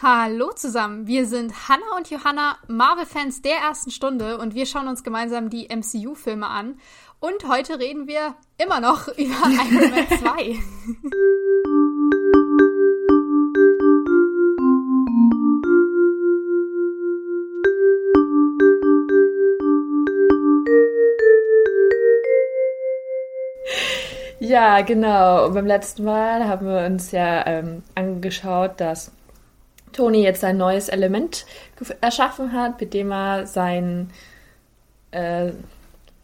Hallo zusammen, wir sind Hannah und Johanna, Marvel-Fans der ersten Stunde und wir schauen uns gemeinsam die MCU-Filme an. Und heute reden wir immer noch über Iron Man 2. Ja, genau. Und beim letzten Mal haben wir uns ja ähm, angeschaut, dass Tony jetzt ein neues Element erschaffen hat, mit dem er sein äh,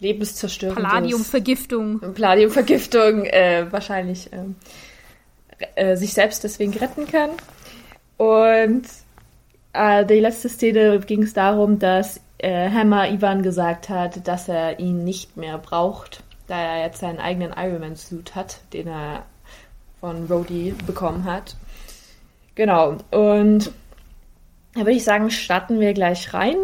lebenszerstörendes... Palladiumvergiftung. Palladiumvergiftung äh, wahrscheinlich ähm, äh, sich selbst deswegen retten kann. Und äh, die letzte Szene ging es darum, dass äh, Hammer Ivan gesagt hat, dass er ihn nicht mehr braucht, da er jetzt seinen eigenen Iron Man Suit hat, den er von Rhodey bekommen hat. Genau, und da würde ich sagen, starten wir gleich rein,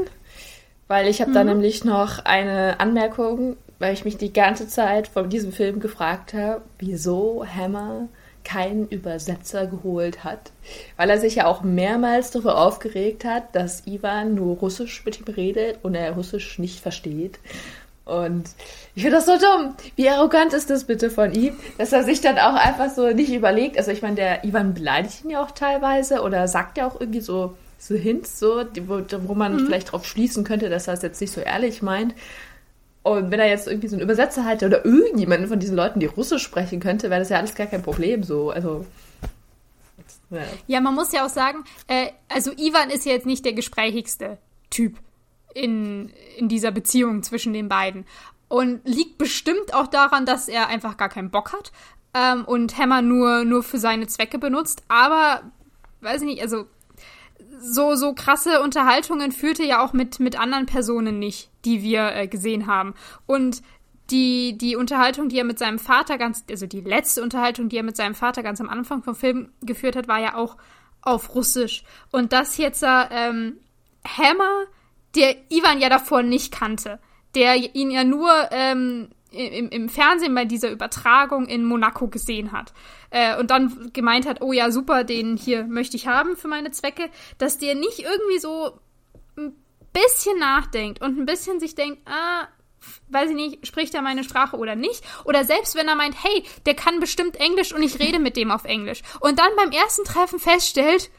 weil ich habe mhm. da nämlich noch eine Anmerkung, weil ich mich die ganze Zeit von diesem Film gefragt habe, wieso Hammer keinen Übersetzer geholt hat, weil er sich ja auch mehrmals darüber aufgeregt hat, dass Ivan nur Russisch mit ihm redet und er Russisch nicht versteht. Und ich finde das so dumm. Wie arrogant ist das bitte von ihm, dass er sich dann auch einfach so nicht überlegt. Also ich meine, der Ivan beleidigt ihn ja auch teilweise oder sagt ja auch irgendwie so, so Hints, so, wo, wo man mhm. vielleicht drauf schließen könnte, dass er es jetzt nicht so ehrlich meint. Und wenn er jetzt irgendwie so einen Übersetzer hätte oder irgendjemanden von diesen Leuten, die Russisch sprechen könnte, wäre das ja alles gar kein Problem so. Also. Ja, ja man muss ja auch sagen, äh, also Ivan ist ja jetzt nicht der gesprächigste Typ in, in dieser Beziehung zwischen den beiden. Und liegt bestimmt auch daran, dass er einfach gar keinen Bock hat ähm, und Hammer nur, nur für seine Zwecke benutzt. Aber, weiß ich nicht, also so, so krasse Unterhaltungen führte ja auch mit, mit anderen Personen nicht, die wir äh, gesehen haben. Und die, die Unterhaltung, die er mit seinem Vater ganz, also die letzte Unterhaltung, die er mit seinem Vater ganz am Anfang vom Film geführt hat, war ja auch auf Russisch. Und das jetzt ähm, Hammer der Ivan ja davor nicht kannte, der ihn ja nur ähm, im, im Fernsehen bei dieser Übertragung in Monaco gesehen hat äh, und dann gemeint hat, oh ja, super, den hier möchte ich haben für meine Zwecke, dass der nicht irgendwie so ein bisschen nachdenkt und ein bisschen sich denkt, ah, weiß ich nicht, spricht er meine Sprache oder nicht? Oder selbst wenn er meint, hey, der kann bestimmt Englisch und ich rede mit dem auf Englisch. Und dann beim ersten Treffen feststellt,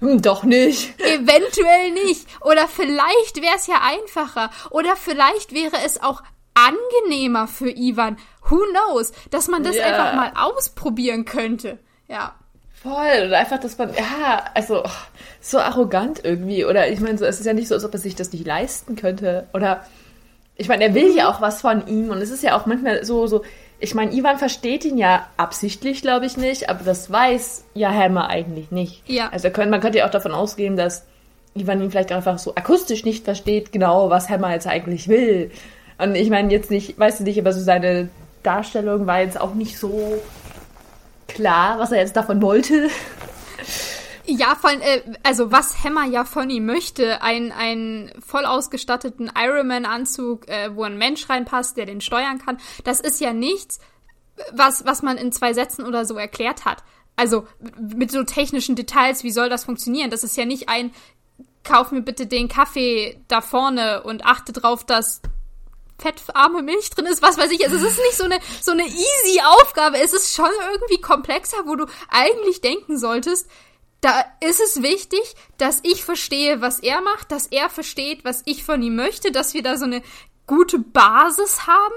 hm, doch nicht. Eventuell nicht. Oder vielleicht wäre es ja einfacher. Oder vielleicht wäre es auch angenehmer für Ivan. Who knows? Dass man das ja. einfach mal ausprobieren könnte. Ja. Voll. Oder einfach, dass man, ja, also so arrogant irgendwie. Oder ich meine, so, es ist ja nicht so, als ob er sich das nicht leisten könnte. Oder ich meine, er will mhm. ja auch was von ihm. Und es ist ja auch manchmal so, so, ich meine, Ivan versteht ihn ja absichtlich, glaube ich nicht, aber das weiß ja Hammer eigentlich nicht. Ja. Also können, man könnte ja auch davon ausgehen, dass Ivan ihn vielleicht einfach so akustisch nicht versteht, genau, was Hammer jetzt eigentlich will. Und ich meine, jetzt nicht, weißt du nicht, aber so seine Darstellung war jetzt auch nicht so klar, was er jetzt davon wollte. Ja, von, äh, also was Hammer ja von ihm möchte, ein, einen voll ausgestatteten Ironman-Anzug, äh, wo ein Mensch reinpasst, der den steuern kann, das ist ja nichts, was, was man in zwei Sätzen oder so erklärt hat. Also mit so technischen Details, wie soll das funktionieren? Das ist ja nicht ein, kauf mir bitte den Kaffee da vorne und achte drauf, dass fettarme Milch drin ist, was weiß ich. Also es ist nicht so eine, so eine easy Aufgabe. Es ist schon irgendwie komplexer, wo du eigentlich denken solltest, da ist es wichtig, dass ich verstehe, was er macht, dass er versteht, was ich von ihm möchte, dass wir da so eine gute Basis haben.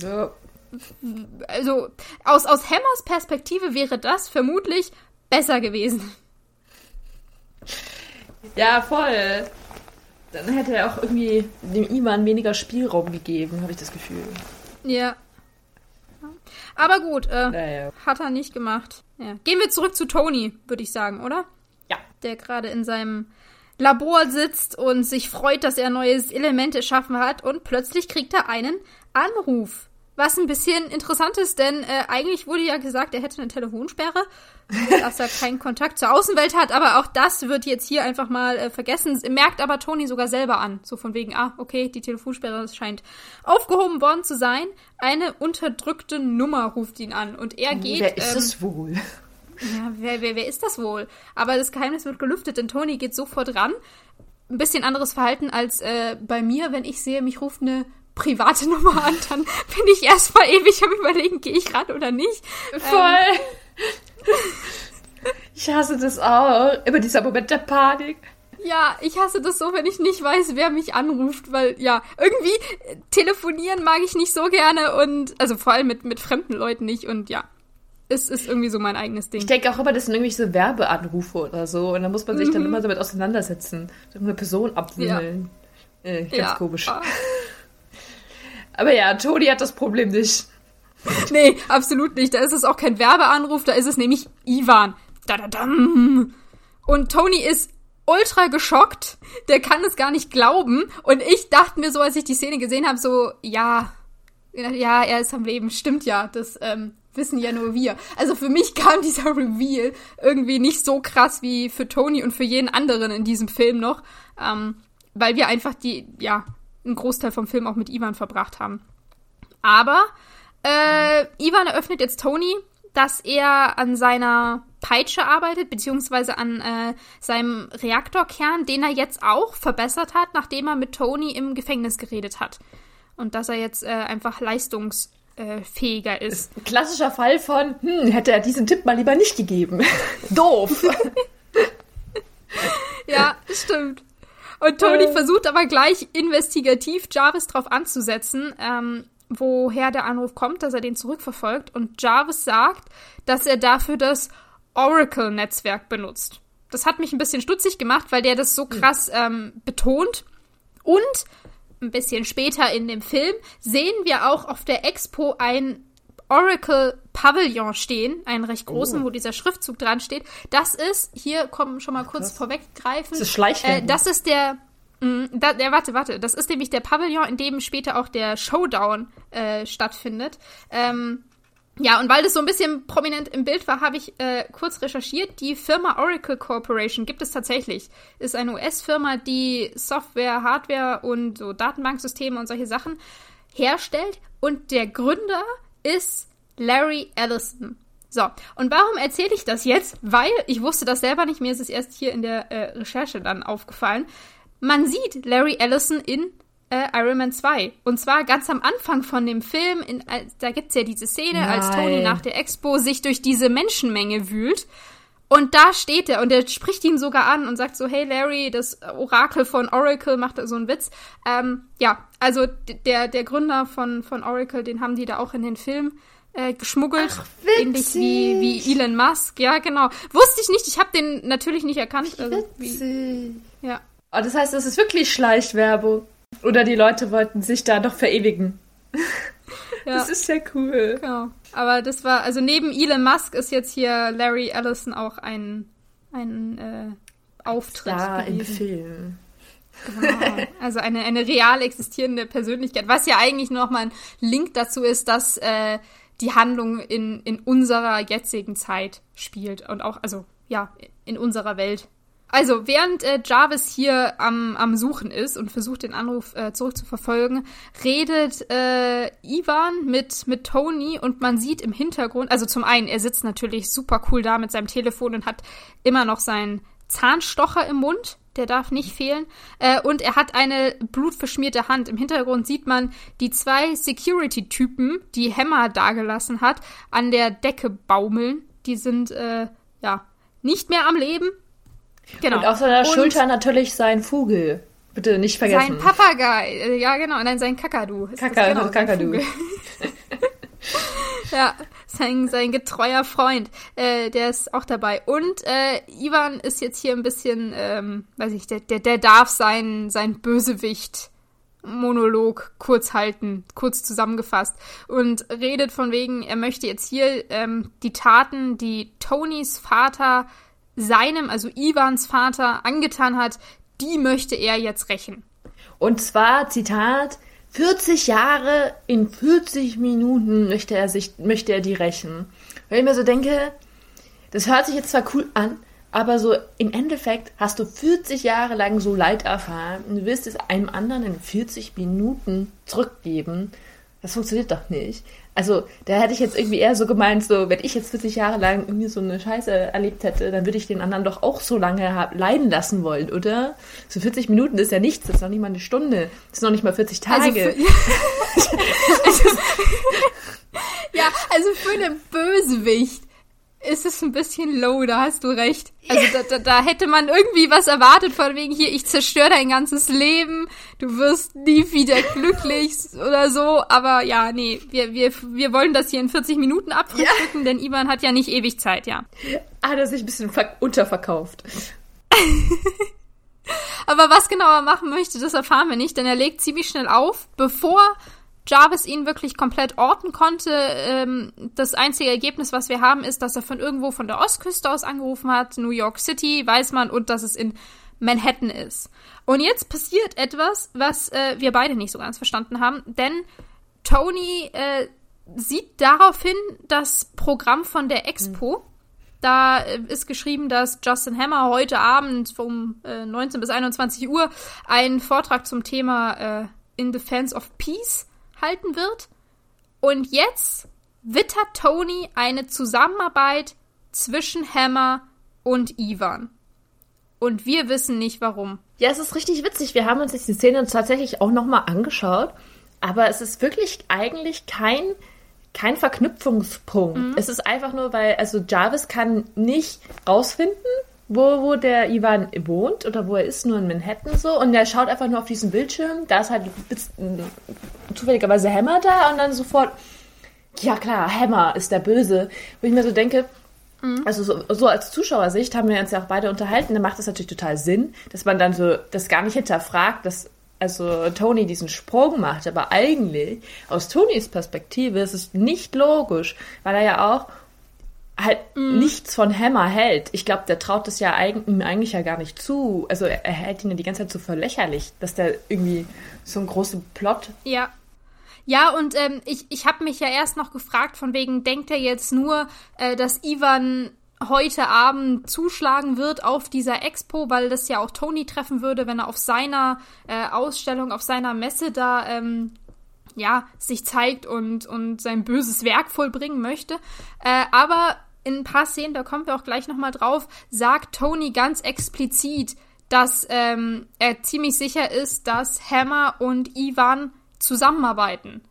Ja. Also aus, aus Hammers Perspektive wäre das vermutlich besser gewesen. Ja, voll. Dann hätte er auch irgendwie dem Iman weniger Spielraum gegeben, habe ich das Gefühl. Ja. Aber gut, äh, naja. hat er nicht gemacht. Ja. Gehen wir zurück zu Tony, würde ich sagen, oder? Ja. Der gerade in seinem Labor sitzt und sich freut, dass er ein neues Element erschaffen hat und plötzlich kriegt er einen Anruf. Was ein bisschen interessant ist, denn äh, eigentlich wurde ja gesagt, er hätte eine Telefonsperre, dass er keinen Kontakt zur Außenwelt hat, aber auch das wird jetzt hier einfach mal äh, vergessen. Merkt aber Tony sogar selber an. So von wegen, ah, okay, die Telefonsperre scheint aufgehoben worden zu sein. Eine unterdrückte Nummer ruft ihn an und er geht. Wer ist ähm, es wohl? Ja, wer, wer, wer ist das wohl? Aber das Geheimnis wird gelüftet, denn Tony geht sofort ran. Ein bisschen anderes Verhalten als äh, bei mir, wenn ich sehe, mich ruft eine private Nummer an, dann bin ich erstmal ewig am überlegen, gehe ich ran oder nicht. Voll. Ähm. Ich hasse das auch. Immer dieser Moment der Panik. Ja, ich hasse das so, wenn ich nicht weiß, wer mich anruft, weil ja, irgendwie äh, telefonieren mag ich nicht so gerne und also vor allem mit, mit fremden Leuten nicht und ja, es ist irgendwie so mein eigenes Ding. Ich denke auch immer, das sind irgendwelche Werbeanrufe oder so und da muss man sich mhm. dann immer damit auseinandersetzen, so eine Person abwimmeln. Ja. Äh, ganz ja. komisch. Ah. Aber ja, Toni hat das Problem nicht. Nee, absolut nicht. Da ist es auch kein Werbeanruf, da ist es nämlich Ivan. Da, da, dam. Und Tony ist ultra geschockt. Der kann es gar nicht glauben. Und ich dachte mir so, als ich die Szene gesehen habe, so, ja, ja, er ist am Leben. Stimmt ja. Das ähm, wissen ja nur wir. Also für mich kam dieser Reveal irgendwie nicht so krass wie für Tony und für jeden anderen in diesem Film noch. Ähm, weil wir einfach die, ja, einen Großteil vom Film auch mit Ivan verbracht haben. Aber äh, Ivan eröffnet jetzt Tony, dass er an seiner Peitsche arbeitet, beziehungsweise an äh, seinem Reaktorkern, den er jetzt auch verbessert hat, nachdem er mit Tony im Gefängnis geredet hat. Und dass er jetzt äh, einfach leistungsfähiger ist. Ein klassischer Fall von, hm, hätte er diesen Tipp mal lieber nicht gegeben. Doof. ja, stimmt. Und Tony äh. versucht aber gleich investigativ Jarvis drauf anzusetzen, ähm, woher der Anruf kommt, dass er den zurückverfolgt. Und Jarvis sagt, dass er dafür das Oracle-Netzwerk benutzt. Das hat mich ein bisschen stutzig gemacht, weil der das so krass ähm, betont. Und ein bisschen später in dem Film sehen wir auch auf der Expo ein Oracle Pavillon stehen, einen recht großen, oh. wo dieser Schriftzug dran steht. Das ist, hier kommen schon mal kurz vorweggreifen. Das ist Schleichwerbung. Äh, das ist der, mh, mm, da, der, warte, warte, das ist nämlich der Pavillon, in dem später auch der Showdown äh, stattfindet. Ähm, ja, und weil das so ein bisschen prominent im Bild war, habe ich äh, kurz recherchiert. Die Firma Oracle Corporation gibt es tatsächlich. Ist eine US-Firma, die Software, Hardware und so Datenbanksysteme und solche Sachen herstellt. Und der Gründer ist Larry Ellison. So, und warum erzähle ich das jetzt? Weil ich wusste das selber nicht, mir ist es erst hier in der äh, Recherche dann aufgefallen. Man sieht Larry Ellison in äh, Iron Man 2. Und zwar ganz am Anfang von dem Film, in, äh, da gibt's ja diese Szene, Nein. als Tony nach der Expo sich durch diese Menschenmenge wühlt. Und da steht er und er spricht ihn sogar an und sagt so, hey Larry, das Orakel von Oracle macht da so einen Witz. Ähm, ja, also der, der Gründer von, von Oracle, den haben die da auch in den Film äh, geschmuggelt. Ach, ähnlich wie, wie Elon Musk. Ja, genau. Wusste ich nicht, ich habe den natürlich nicht erkannt. Also, wie, ja. Oh, das heißt, es ist wirklich Schleichwerbung. Oder die Leute wollten sich da noch verewigen. Ja. Das ist ja cool. Genau. Aber das war, also neben Elon Musk ist jetzt hier Larry Ellison auch ein, ein äh, Auftritt. Da im Film. Genau. Also eine, eine real existierende Persönlichkeit, was ja eigentlich noch mal ein Link dazu ist, dass äh, die Handlung in, in unserer jetzigen Zeit spielt und auch, also ja, in unserer Welt also, während äh, Jarvis hier am, am Suchen ist und versucht, den Anruf äh, zurückzuverfolgen, redet äh, Ivan mit, mit Tony und man sieht im Hintergrund, also zum einen, er sitzt natürlich super cool da mit seinem Telefon und hat immer noch seinen Zahnstocher im Mund. Der darf nicht fehlen. Äh, und er hat eine blutverschmierte Hand. Im Hintergrund sieht man die zwei Security-Typen, die Hämmer dagelassen hat, an der Decke baumeln. Die sind, äh, ja, nicht mehr am Leben, Genau. Und auf seiner und Schulter natürlich sein Vogel. Bitte nicht vergessen. Sein Papagei. Äh, ja, genau. Und dann sein Kakadu. Kaka, genau, Kakadu. ja, sein, sein getreuer Freund. Äh, der ist auch dabei. Und äh, Ivan ist jetzt hier ein bisschen, ähm, weiß ich, der, der, der darf sein, sein Bösewicht Monolog kurz halten, kurz zusammengefasst und redet von wegen, er möchte jetzt hier ähm, die Taten, die Tonys Vater seinem, also Ivans Vater, angetan hat, die möchte er jetzt rächen. Und zwar, Zitat, 40 Jahre in 40 Minuten möchte er sich, möchte er die rächen. Wenn ich mir so denke, das hört sich jetzt zwar cool an, aber so im Endeffekt hast du 40 Jahre lang so Leid erfahren und du willst es einem anderen in 40 Minuten zurückgeben. Das funktioniert doch nicht. Also, da hätte ich jetzt irgendwie eher so gemeint, so, wenn ich jetzt 40 Jahre lang irgendwie so eine Scheiße erlebt hätte, dann würde ich den anderen doch auch so lange leiden lassen wollen, oder? So 40 Minuten ist ja nichts, das ist noch nicht mal eine Stunde, das ist noch nicht mal 40 also Tage. Also ja, also für einen Bösewicht ist es ein bisschen low, da hast du recht. Also da, da, da hätte man irgendwie was erwartet von wegen hier, ich zerstöre dein ganzes Leben, du wirst nie wieder glücklich oder so. Aber ja, nee, wir, wir, wir wollen das hier in 40 Minuten abfrühstücken, ja. denn Ivan hat ja nicht ewig Zeit, ja. Hat er sich ein bisschen unterverkauft. Aber was genau er machen möchte, das erfahren wir nicht, denn er legt ziemlich schnell auf, bevor Jarvis ihn wirklich komplett orten konnte. Ähm, das einzige Ergebnis, was wir haben, ist, dass er von irgendwo von der Ostküste aus angerufen hat. New York City, weiß man, und dass es in Manhattan ist. Und jetzt passiert etwas, was äh, wir beide nicht so ganz verstanden haben, denn Tony äh, sieht daraufhin das Programm von der Expo. Da äh, ist geschrieben, dass Justin Hammer heute Abend um äh, 19 bis 21 Uhr einen Vortrag zum Thema äh, In Defense of Peace halten wird. Und jetzt wittert Tony eine Zusammenarbeit zwischen Hammer und Ivan. Und wir wissen nicht warum. Ja, es ist richtig witzig. Wir haben uns jetzt die Szene tatsächlich auch nochmal angeschaut. Aber es ist wirklich eigentlich kein, kein Verknüpfungspunkt. Mhm. Es ist einfach nur, weil, also Jarvis kann nicht rausfinden, wo, wo der Ivan wohnt oder wo er ist, nur in Manhattan so. Und er schaut einfach nur auf diesen Bildschirm. Da ist halt zufälligerweise Hammer da und dann sofort, ja klar, Hammer ist der Böse. Wo ich mir so denke, mhm. also so, so, als Zuschauersicht haben wir uns ja auch beide unterhalten, dann macht das natürlich total Sinn, dass man dann so das gar nicht hinterfragt, dass also Tony diesen Sprung macht. Aber eigentlich, aus Tonys Perspektive, ist es nicht logisch, weil er ja auch halt mm. nichts von Hammer hält. Ich glaube, der traut das ja eig ihm eigentlich ja gar nicht zu. Also er, er hält ihn ja die ganze Zeit so verlächerlich, dass der irgendwie so einen großen Plot. Ja. Ja, und ähm, ich, ich habe mich ja erst noch gefragt, von wegen, denkt er jetzt nur, äh, dass Ivan heute Abend zuschlagen wird auf dieser Expo, weil das ja auch Tony treffen würde, wenn er auf seiner äh, Ausstellung, auf seiner Messe da ähm, ja, sich zeigt und, und sein böses Werk vollbringen möchte. Äh, aber in ein paar Szenen, da kommen wir auch gleich nochmal drauf, sagt Tony ganz explizit, dass ähm, er ziemlich sicher ist, dass Hammer und Ivan zusammenarbeiten.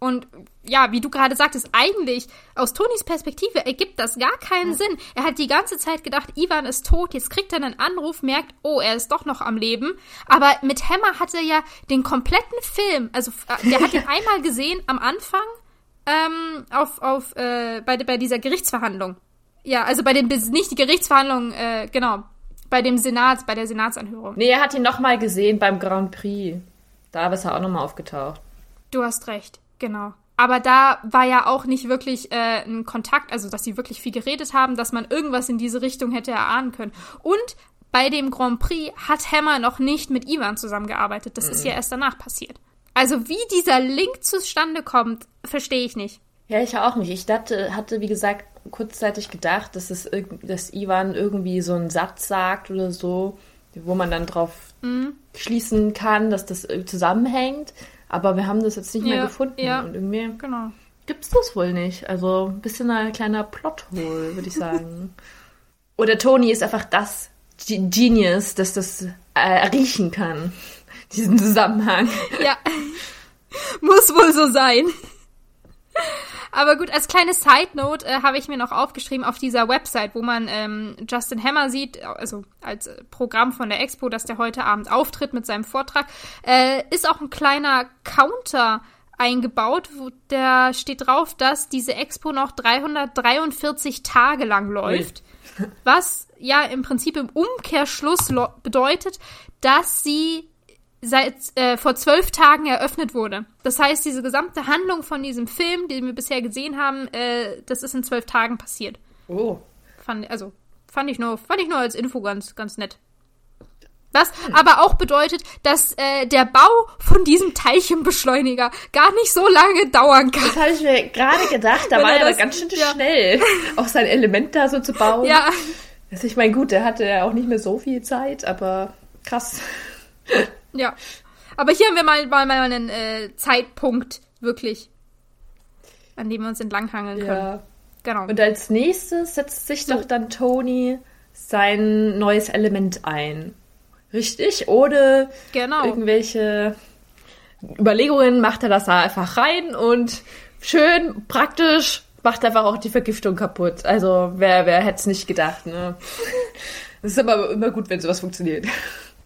Und ja, wie du gerade sagtest, eigentlich aus Tonys Perspektive ergibt das gar keinen ja. Sinn. Er hat die ganze Zeit gedacht, Ivan ist tot, jetzt kriegt er einen Anruf, merkt, oh, er ist doch noch am Leben. Aber mit Hammer hat er ja den kompletten Film, also äh, der hat ihn einmal gesehen am Anfang ähm, auf, auf, äh, bei, bei dieser Gerichtsverhandlung. Ja, also bei den, nicht die Gerichtsverhandlung, äh, genau, bei dem Senat, bei der Senatsanhörung. Nee, er hat ihn nochmal gesehen beim Grand Prix. Da ist er auch nochmal aufgetaucht. Du hast recht. Genau. Aber da war ja auch nicht wirklich äh, ein Kontakt, also dass sie wirklich viel geredet haben, dass man irgendwas in diese Richtung hätte erahnen können. Und bei dem Grand Prix hat Hammer noch nicht mit Ivan zusammengearbeitet. Das mhm. ist ja erst danach passiert. Also wie dieser Link zustande kommt, verstehe ich nicht. Ja, ich auch nicht. Ich dachte, hatte, wie gesagt, kurzzeitig gedacht, dass es dass Ivan irgendwie so einen Satz sagt oder so, wo man dann drauf mhm. schließen kann, dass das zusammenhängt. Aber wir haben das jetzt nicht ja, mehr gefunden. Ja, und irgendwie genau. gibt es das wohl nicht. Also ein bisschen ein kleiner Plothole, würde ich sagen. Oder Tony ist einfach das Genius, dass das äh, riechen kann. Diesen Zusammenhang. Ja. Muss wohl so sein. Aber gut, als kleine Side Note äh, habe ich mir noch aufgeschrieben auf dieser Website, wo man ähm, Justin Hammer sieht, also als Programm von der Expo, dass der heute Abend auftritt mit seinem Vortrag, äh, ist auch ein kleiner Counter eingebaut, wo der steht drauf, dass diese Expo noch 343 Tage lang läuft. Was ja im Prinzip im Umkehrschluss bedeutet, dass sie seit äh, vor zwölf Tagen eröffnet wurde. Das heißt, diese gesamte Handlung von diesem Film, den wir bisher gesehen haben, äh, das ist in zwölf Tagen passiert. Oh. Fand, also fand ich nur, fand ich nur als Info ganz, ganz nett. Was aber auch bedeutet, dass äh, der Bau von diesem Teilchenbeschleuniger gar nicht so lange dauern kann. Das habe ich mir gerade gedacht, da war er aber ganz schön ja. schnell, auch sein Element da so zu bauen. Ja. Also ich meine, gut, der hatte ja auch nicht mehr so viel Zeit, aber krass. Ja. Aber hier haben wir mal, mal, mal einen äh, Zeitpunkt wirklich, an dem wir uns entlanghangeln können. Ja. Genau. Und als nächstes setzt sich so. doch dann Tony sein neues Element ein. Richtig? Ohne genau. irgendwelche Überlegungen macht er das da einfach rein und schön praktisch macht einfach auch die Vergiftung kaputt. Also wer, wer hätte es nicht gedacht, ne? Es ist aber immer gut, wenn sowas funktioniert.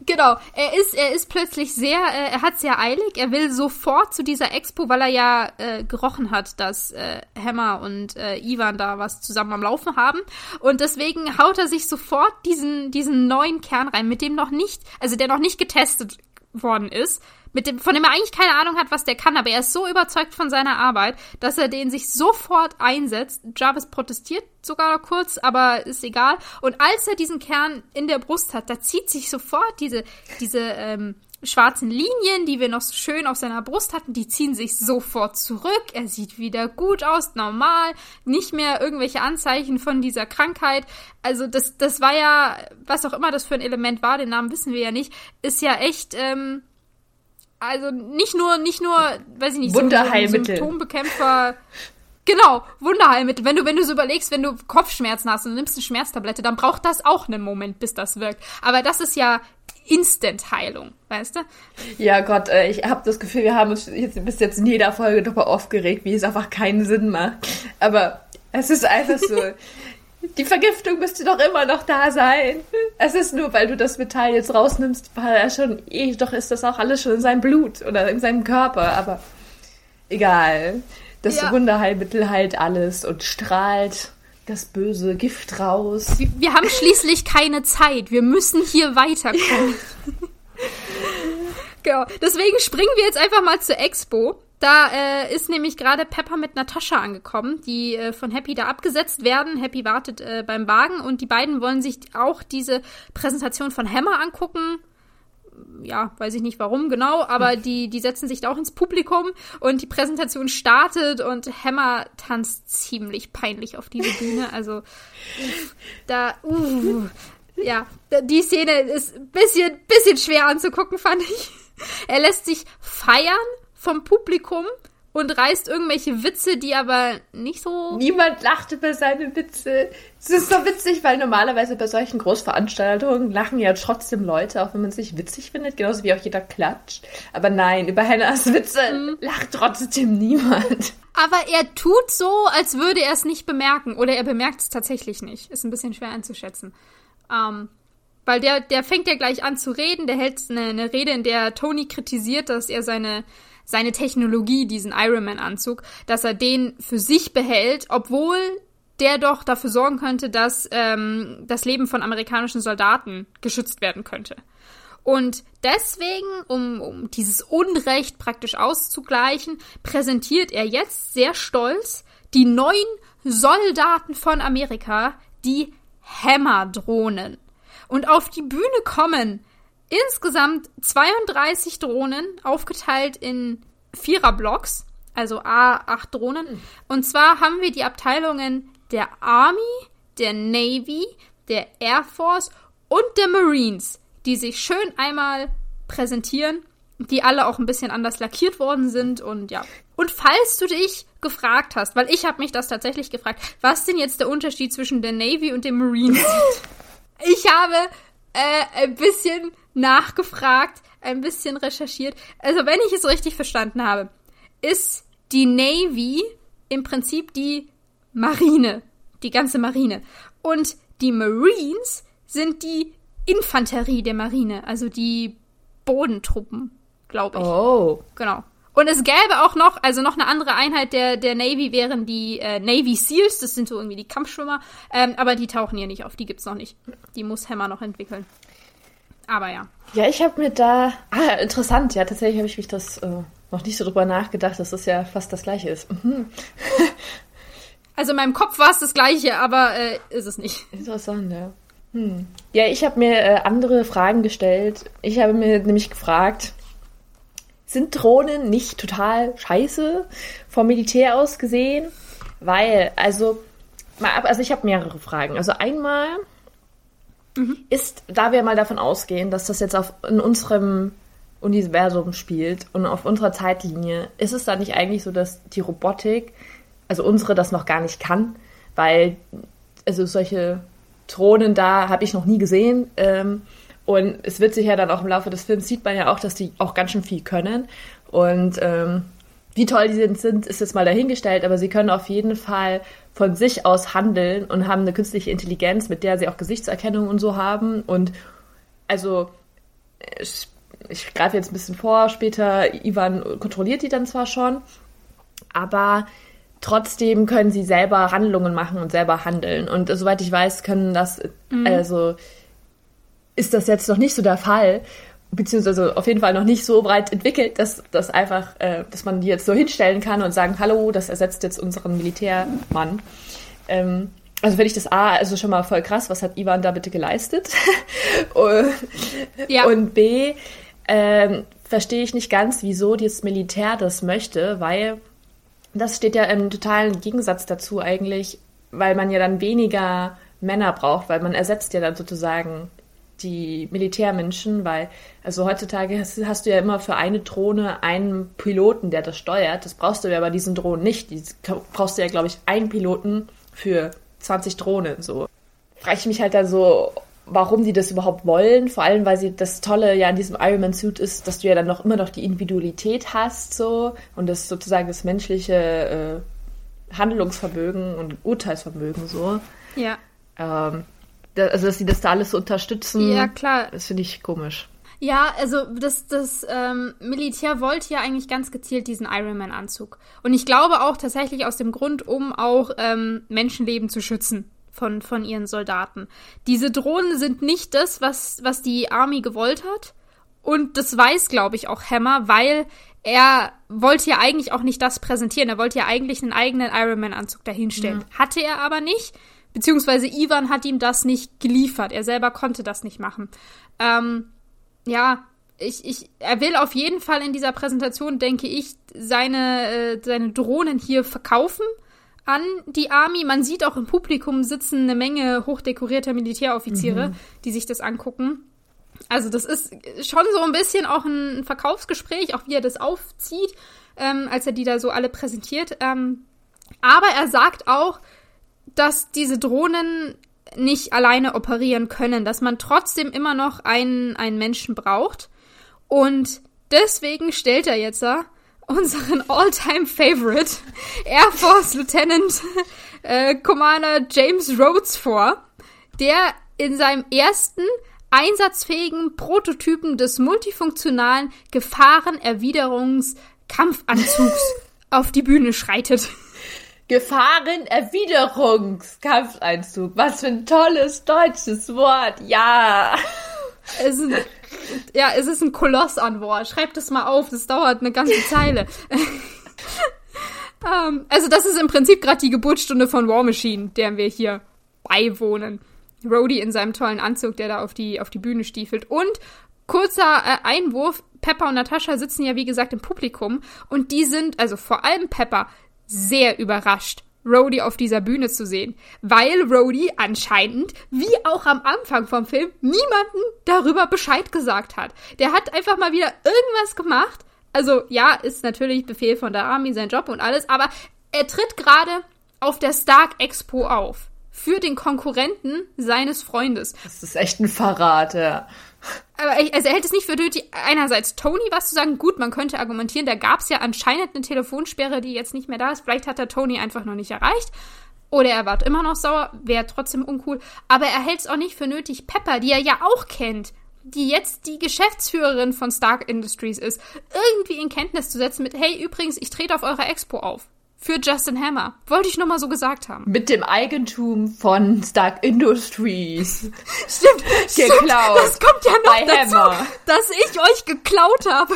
Genau, er ist, er ist plötzlich sehr, äh, er hat sehr eilig. Er will sofort zu dieser Expo, weil er ja äh, gerochen hat, dass äh, Hammer und äh, Ivan da was zusammen am Laufen haben. Und deswegen haut er sich sofort diesen, diesen neuen Kern rein, mit dem noch nicht, also der noch nicht getestet worden ist mit dem, von dem er eigentlich keine Ahnung hat, was der kann, aber er ist so überzeugt von seiner Arbeit, dass er den sich sofort einsetzt. Jarvis protestiert sogar noch kurz, aber ist egal. Und als er diesen Kern in der Brust hat, da zieht sich sofort diese, diese ähm, schwarzen Linien, die wir noch so schön auf seiner Brust hatten, die ziehen sich sofort zurück. Er sieht wieder gut aus, normal, nicht mehr irgendwelche Anzeichen von dieser Krankheit. Also das, das war ja, was auch immer das für ein Element war, den Namen wissen wir ja nicht, ist ja echt ähm, also nicht nur, nicht nur, weiß ich nicht, Wunderheilmittel. Symptombekämpfer. Genau, Wunderheilmittel. Wenn du, wenn du so überlegst, wenn du Kopfschmerzen hast und nimmst eine Schmerztablette, dann braucht das auch einen Moment, bis das wirkt. Aber das ist ja Instant-Heilung, weißt du? Ja, Gott, äh, ich habe das Gefühl, wir haben uns jetzt, bis jetzt in jeder Folge darüber aufgeregt, wie es einfach keinen Sinn macht. Aber es ist einfach so. Die Vergiftung müsste doch immer noch da sein. Es ist nur, weil du das Metall jetzt rausnimmst, weil er schon, eh, doch ist das auch alles schon in seinem Blut oder in seinem Körper, aber egal. Das ja. Wunderheilmittel heilt alles und strahlt das böse Gift raus. Wir, wir haben schließlich keine Zeit. Wir müssen hier weiterkommen. genau. Deswegen springen wir jetzt einfach mal zur Expo. Da äh, ist nämlich gerade Pepper mit Natascha angekommen, die äh, von Happy da abgesetzt werden. Happy wartet äh, beim Wagen und die beiden wollen sich auch diese Präsentation von Hammer angucken. Ja, weiß ich nicht warum genau, aber die, die setzen sich da auch ins Publikum und die Präsentation startet und Hammer tanzt ziemlich peinlich auf diese Bühne. Also, da, uh, ja, die Szene ist ein bisschen, bisschen schwer anzugucken, fand ich. Er lässt sich feiern vom Publikum und reißt irgendwelche Witze, die aber nicht so. Niemand lacht über seine Witze. Es ist so witzig, weil normalerweise bei solchen Großveranstaltungen lachen ja trotzdem Leute, auch wenn man es nicht witzig findet, genauso wie auch jeder klatscht. Aber nein, über Hennas Witze mhm. lacht trotzdem niemand. Aber er tut so, als würde er es nicht bemerken. Oder er bemerkt es tatsächlich nicht. Ist ein bisschen schwer einzuschätzen. Ähm, weil der, der fängt ja gleich an zu reden, der hält eine, eine Rede, in der Tony kritisiert, dass er seine seine Technologie, diesen Ironman-Anzug, dass er den für sich behält, obwohl der doch dafür sorgen könnte, dass ähm, das Leben von amerikanischen Soldaten geschützt werden könnte. Und deswegen, um, um dieses Unrecht praktisch auszugleichen, präsentiert er jetzt sehr stolz die neuen Soldaten von Amerika, die Hammer-Drohnen. Und auf die Bühne kommen insgesamt 32 Drohnen, aufgeteilt in Viererblocks, also A8 Drohnen. Mhm. Und zwar haben wir die Abteilungen der Army, der Navy, der Air Force und der Marines, die sich schön einmal präsentieren, die alle auch ein bisschen anders lackiert worden sind und ja. Und falls du dich gefragt hast, weil ich habe mich das tatsächlich gefragt, was denn jetzt der Unterschied zwischen der Navy und den Marines ist. ich habe äh, ein bisschen nachgefragt, ein bisschen recherchiert. Also wenn ich es richtig verstanden habe, ist die Navy im Prinzip die Marine, die ganze Marine. Und die Marines sind die Infanterie der Marine, also die Bodentruppen, glaube ich. Oh. Genau. Und es gäbe auch noch, also noch eine andere Einheit der, der Navy wären die äh, Navy Seals, das sind so irgendwie die Kampfschwimmer, ähm, aber die tauchen hier nicht auf, die gibt's noch nicht. Die muss Hammer noch entwickeln. Aber ja. Ja, ich habe mir da. Ah, interessant. Ja, tatsächlich habe ich mich das äh, noch nicht so drüber nachgedacht, dass das ja fast das gleiche ist. Mhm. also in meinem Kopf war es das gleiche, aber äh, ist es nicht. Interessant, ja. Hm. Ja, ich habe mir äh, andere Fragen gestellt. Ich habe mir nämlich gefragt, sind Drohnen nicht total scheiße vom Militär aus gesehen? Weil, also, also ich habe mehrere Fragen. Also einmal mhm. ist, da wir mal davon ausgehen, dass das jetzt auf, in unserem Universum spielt und auf unserer Zeitlinie, ist es da nicht eigentlich so, dass die Robotik, also unsere, das noch gar nicht kann? Weil, also solche Thronen da habe ich noch nie gesehen. Ähm, und es wird sich ja dann auch im Laufe des Films sieht man ja auch, dass die auch ganz schön viel können. Und ähm, wie toll die sind, ist jetzt mal dahingestellt, aber sie können auf jeden Fall von sich aus handeln und haben eine künstliche Intelligenz, mit der sie auch Gesichtserkennung und so haben. Und also ich, ich greife jetzt ein bisschen vor, später Ivan kontrolliert die dann zwar schon, aber trotzdem können sie selber Handlungen machen und selber handeln. Und soweit ich weiß, können das, mhm. also ist das jetzt noch nicht so der Fall, beziehungsweise auf jeden Fall noch nicht so breit entwickelt, dass das einfach, äh, dass man die jetzt so hinstellen kann und sagen, hallo, das ersetzt jetzt unseren Militärmann. Ähm, also finde ich das A, also schon mal voll krass, was hat Ivan da bitte geleistet? und, ja. und B, ähm, verstehe ich nicht ganz, wieso das Militär das möchte, weil das steht ja im totalen Gegensatz dazu eigentlich, weil man ja dann weniger Männer braucht, weil man ersetzt ja dann sozusagen die Militärmenschen, weil, also heutzutage hast, hast, du ja immer für eine Drohne einen Piloten, der das steuert. Das brauchst du ja bei diesen Drohnen nicht. Die brauchst du ja, glaube ich, einen Piloten für 20 Drohnen. So. Frage ich mich halt da so, warum die das überhaupt wollen. Vor allem, weil sie das Tolle ja an diesem Iron Man Suit ist, dass du ja dann noch immer noch die Individualität hast, so und das sozusagen das menschliche äh, Handlungsvermögen und Urteilsvermögen so. Ja. Ähm, also dass sie das da alles so unterstützen. Ja, klar. Das finde ich komisch. Ja, also das, das ähm, Militär wollte ja eigentlich ganz gezielt diesen Ironman-Anzug. Und ich glaube auch tatsächlich aus dem Grund, um auch ähm, Menschenleben zu schützen von, von ihren Soldaten. Diese Drohnen sind nicht das, was, was die Army gewollt hat. Und das weiß, glaube ich, auch Hammer, weil er wollte ja eigentlich auch nicht das präsentieren. Er wollte ja eigentlich einen eigenen Ironman-Anzug dahinstellen. Ja. Hatte er aber nicht. Beziehungsweise Ivan hat ihm das nicht geliefert. Er selber konnte das nicht machen. Ähm, ja, ich, ich, er will auf jeden Fall in dieser Präsentation, denke ich, seine, äh, seine Drohnen hier verkaufen an die Army. Man sieht auch im Publikum sitzen eine Menge hochdekorierter Militäroffiziere, mhm. die sich das angucken. Also das ist schon so ein bisschen auch ein Verkaufsgespräch, auch wie er das aufzieht, ähm, als er die da so alle präsentiert. Ähm, aber er sagt auch, dass diese Drohnen nicht alleine operieren können, dass man trotzdem immer noch einen, einen Menschen braucht. Und deswegen stellt er jetzt unseren all-time Favorite Air Force Lieutenant äh, Commander James Rhodes vor, der in seinem ersten einsatzfähigen Prototypen des multifunktionalen Gefahrenerwiderungskampfanzugs auf die Bühne schreitet. Gefahrenerwiderungskampfeinzug. Was für ein tolles deutsches Wort. Ja. Es ist, ja, es ist ein Koloss an Wort. Schreibt es mal auf. Das dauert eine ganze Zeile. um, ähm, also das ist im Prinzip gerade die Geburtsstunde von War Machine, der wir hier beiwohnen. Rhodey in seinem tollen Anzug, der da auf die, auf die Bühne stiefelt. Und kurzer äh, Einwurf, Pepper und Natascha sitzen ja wie gesagt im Publikum und die sind, also vor allem Pepper, sehr überrascht, Rhodey auf dieser Bühne zu sehen, weil Rhodey anscheinend, wie auch am Anfang vom Film, niemanden darüber Bescheid gesagt hat. Der hat einfach mal wieder irgendwas gemacht. Also ja, ist natürlich Befehl von der Army, sein Job und alles, aber er tritt gerade auf der Stark Expo auf. Für den Konkurrenten seines Freundes. Das ist echt ein Verrat, ja. Aber also er hält es nicht für nötig, einerseits Tony was zu sagen. Gut, man könnte argumentieren, da gab es ja anscheinend eine Telefonsperre, die jetzt nicht mehr da ist. Vielleicht hat er Tony einfach noch nicht erreicht. Oder er war immer noch sauer, wäre trotzdem uncool. Aber er hält es auch nicht für nötig, Pepper, die er ja auch kennt, die jetzt die Geschäftsführerin von Stark Industries ist, irgendwie in Kenntnis zu setzen mit, hey, übrigens, ich trete auf eurer Expo auf für Justin Hammer. Wollte ich nur mal so gesagt haben. Mit dem Eigentum von Stark Industries. Stimmt, geklaut. Das kommt ja noch dazu, Hammer. dass ich euch geklaut habe.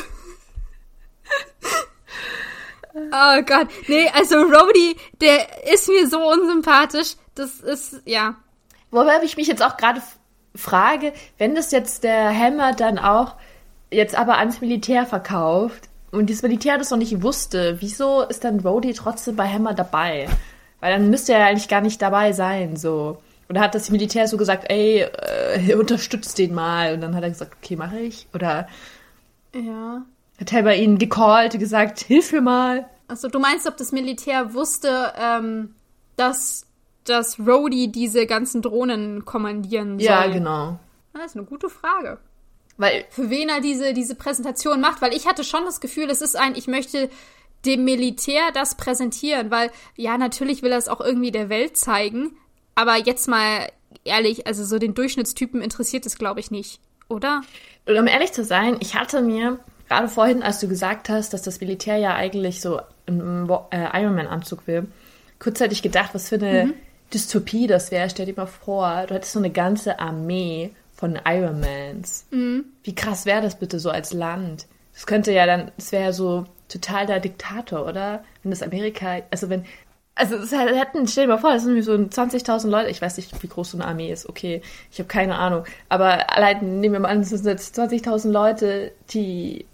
oh Gott. Nee, also Rhodey, der ist mir so unsympathisch. Das ist, ja. Wobei ich mich jetzt auch gerade frage, wenn das jetzt der Hammer dann auch jetzt aber ans Militär verkauft, und dieses Militär das noch nicht wusste, wieso ist dann Rhodey trotzdem bei Hammer dabei? Weil dann müsste er eigentlich gar nicht dabei sein, so. Oder hat das Militär so gesagt, ey, äh, unterstützt den mal? Und dann hat er gesagt, okay, mache ich. Oder Ja. Hat Helmer ihn gecallt, gesagt, hilf mir mal. Also du meinst, ob das Militär wusste, ähm, dass, dass Rhodey diese ganzen Drohnen kommandieren soll? Ja, genau. Das ist eine gute Frage. Weil, Für wen er diese, diese Präsentation macht, weil ich hatte schon das Gefühl, es ist ein, ich möchte dem Militär das präsentieren, weil ja, natürlich will er es auch irgendwie der Welt zeigen, aber jetzt mal ehrlich, also so den Durchschnittstypen interessiert es, glaube ich, nicht, oder? und um ehrlich zu sein, ich hatte mir, gerade vorhin, als du gesagt hast, dass das Militär ja eigentlich so einen äh, Ironman-Anzug will, kurzzeitig gedacht, was für eine Dystopie das wäre. Stell dir mal vor, du hättest so eine ganze Armee von Ironmans. Wie krass wäre das bitte so als Land? Das könnte ja dann, das wäre ja so total der Diktator, oder? Wenn das Amerika, also wenn, also es hätten, stell dir mal vor, das sind so 20.000 Leute, ich weiß nicht, wie groß so eine Armee ist, okay, ich habe keine Ahnung, aber allein nehmen wir mal an, es sind jetzt 20.000 Leute, die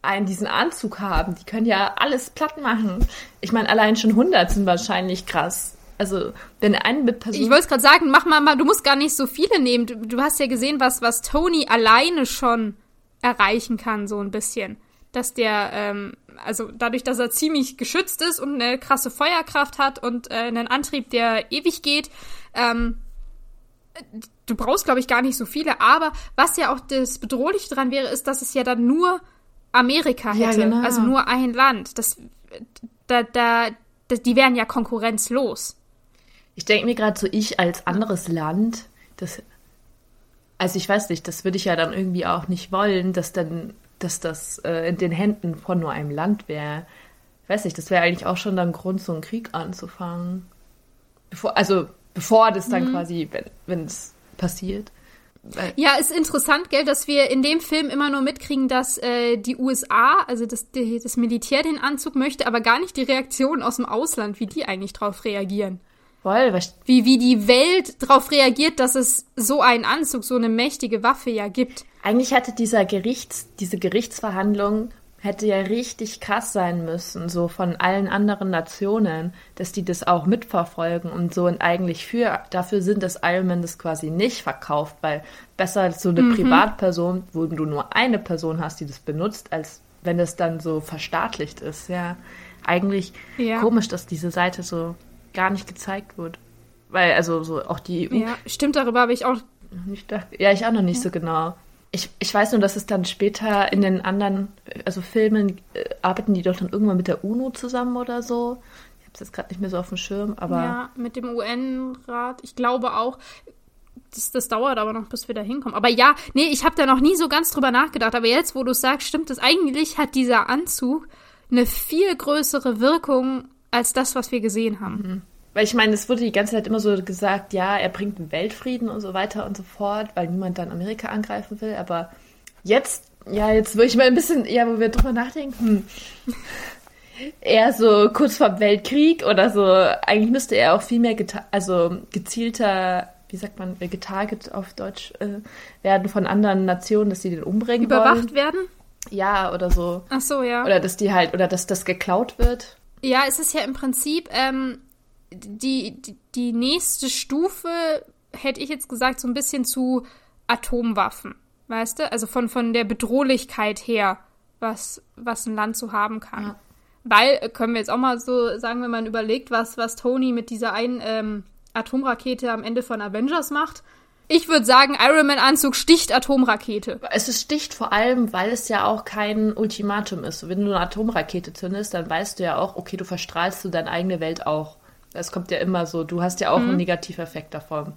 einen diesen Anzug haben, die können ja alles platt machen. Ich meine, allein schon 100 sind wahrscheinlich krass. Also, wenn eine Person... Ich wollte es gerade sagen, mach mal, mal, du musst gar nicht so viele nehmen. Du, du hast ja gesehen, was, was Tony alleine schon erreichen kann, so ein bisschen. Dass der, ähm, also dadurch, dass er ziemlich geschützt ist und eine krasse Feuerkraft hat und äh, einen Antrieb, der ewig geht, ähm, du brauchst, glaube ich, gar nicht so viele. Aber was ja auch das Bedrohliche dran wäre, ist, dass es ja dann nur Amerika Ja, hätte. genau. Also nur ein Land. Das, da, da, da, die wären ja konkurrenzlos. Ich denke mir gerade so, ich als anderes Land, das, also ich weiß nicht, das würde ich ja dann irgendwie auch nicht wollen, dass dann, dass das äh, in den Händen von nur einem Land wäre. Ich weiß nicht, das wäre eigentlich auch schon dann Grund, so einen Krieg anzufangen. Bevor, also bevor das dann quasi, wenn wenn es passiert. Ja, ist interessant, gell, dass wir in dem Film immer nur mitkriegen, dass äh, die USA, also das, die, das Militär den Anzug möchte, aber gar nicht die Reaktion aus dem Ausland, wie die eigentlich drauf reagieren. Voll, Wie, wie die Welt darauf reagiert, dass es so einen Anzug, so eine mächtige Waffe ja gibt. Eigentlich hätte dieser Gerichts, diese Gerichtsverhandlung hätte ja richtig krass sein müssen, so von allen anderen Nationen, dass die das auch mitverfolgen und so und eigentlich für dafür sind, dass Iron Man das quasi nicht verkauft, weil besser als so eine Privatperson, wo du nur eine Person hast, die das benutzt, als wenn es dann so verstaatlicht ist. Ja, eigentlich Ja. komisch, dass diese Seite so gar nicht gezeigt wird. Weil, also so auch die EU Ja, stimmt, darüber habe ich auch. nicht da, ja, ich auch noch nicht so genau. Ich, ich weiß nur, dass es dann später in den anderen, also Filmen, äh, arbeiten die doch dann irgendwann mit der UNO zusammen oder so. Ich habe es jetzt gerade nicht mehr so auf dem Schirm, aber Ja, mit dem UN-Rat. Ich glaube auch. Das, das dauert aber noch, bis wir da hinkommen. Aber ja, nee, ich habe da noch nie so ganz drüber nachgedacht. Aber jetzt, wo du sagst, stimmt es. Eigentlich hat dieser Anzug eine viel größere Wirkung als das, was wir gesehen haben. weil ich meine, es wurde die ganze Zeit immer so gesagt, ja, er bringt den Weltfrieden und so weiter und so fort, weil niemand dann Amerika angreifen will, aber jetzt, ja, jetzt würde ich mal ein bisschen, ja, wo wir drüber nachdenken, hm, eher so kurz vor dem Weltkrieg oder so, eigentlich müsste er auch viel mehr, also gezielter, wie sagt man, äh, getarget auf Deutsch äh, werden von anderen Nationen, dass sie den umbringen Überwacht wollen. werden? Ja, oder so. Ach so, ja. Oder dass die halt, oder dass das geklaut wird. Ja, es ist ja im Prinzip ähm, die, die, die nächste Stufe, hätte ich jetzt gesagt, so ein bisschen zu Atomwaffen. Weißt du? Also von, von der Bedrohlichkeit her, was, was ein Land so haben kann. Ja. Weil, äh, können wir jetzt auch mal so sagen, wenn man überlegt, was, was Tony mit dieser einen ähm, Atomrakete am Ende von Avengers macht. Ich würde sagen, Iron Man Anzug sticht Atomrakete. Es ist sticht vor allem, weil es ja auch kein Ultimatum ist. Wenn du eine Atomrakete zündest, dann weißt du ja auch, okay, du verstrahlst du deine eigene Welt auch. Es kommt ja immer so, du hast ja auch einen Negativeffekt davon.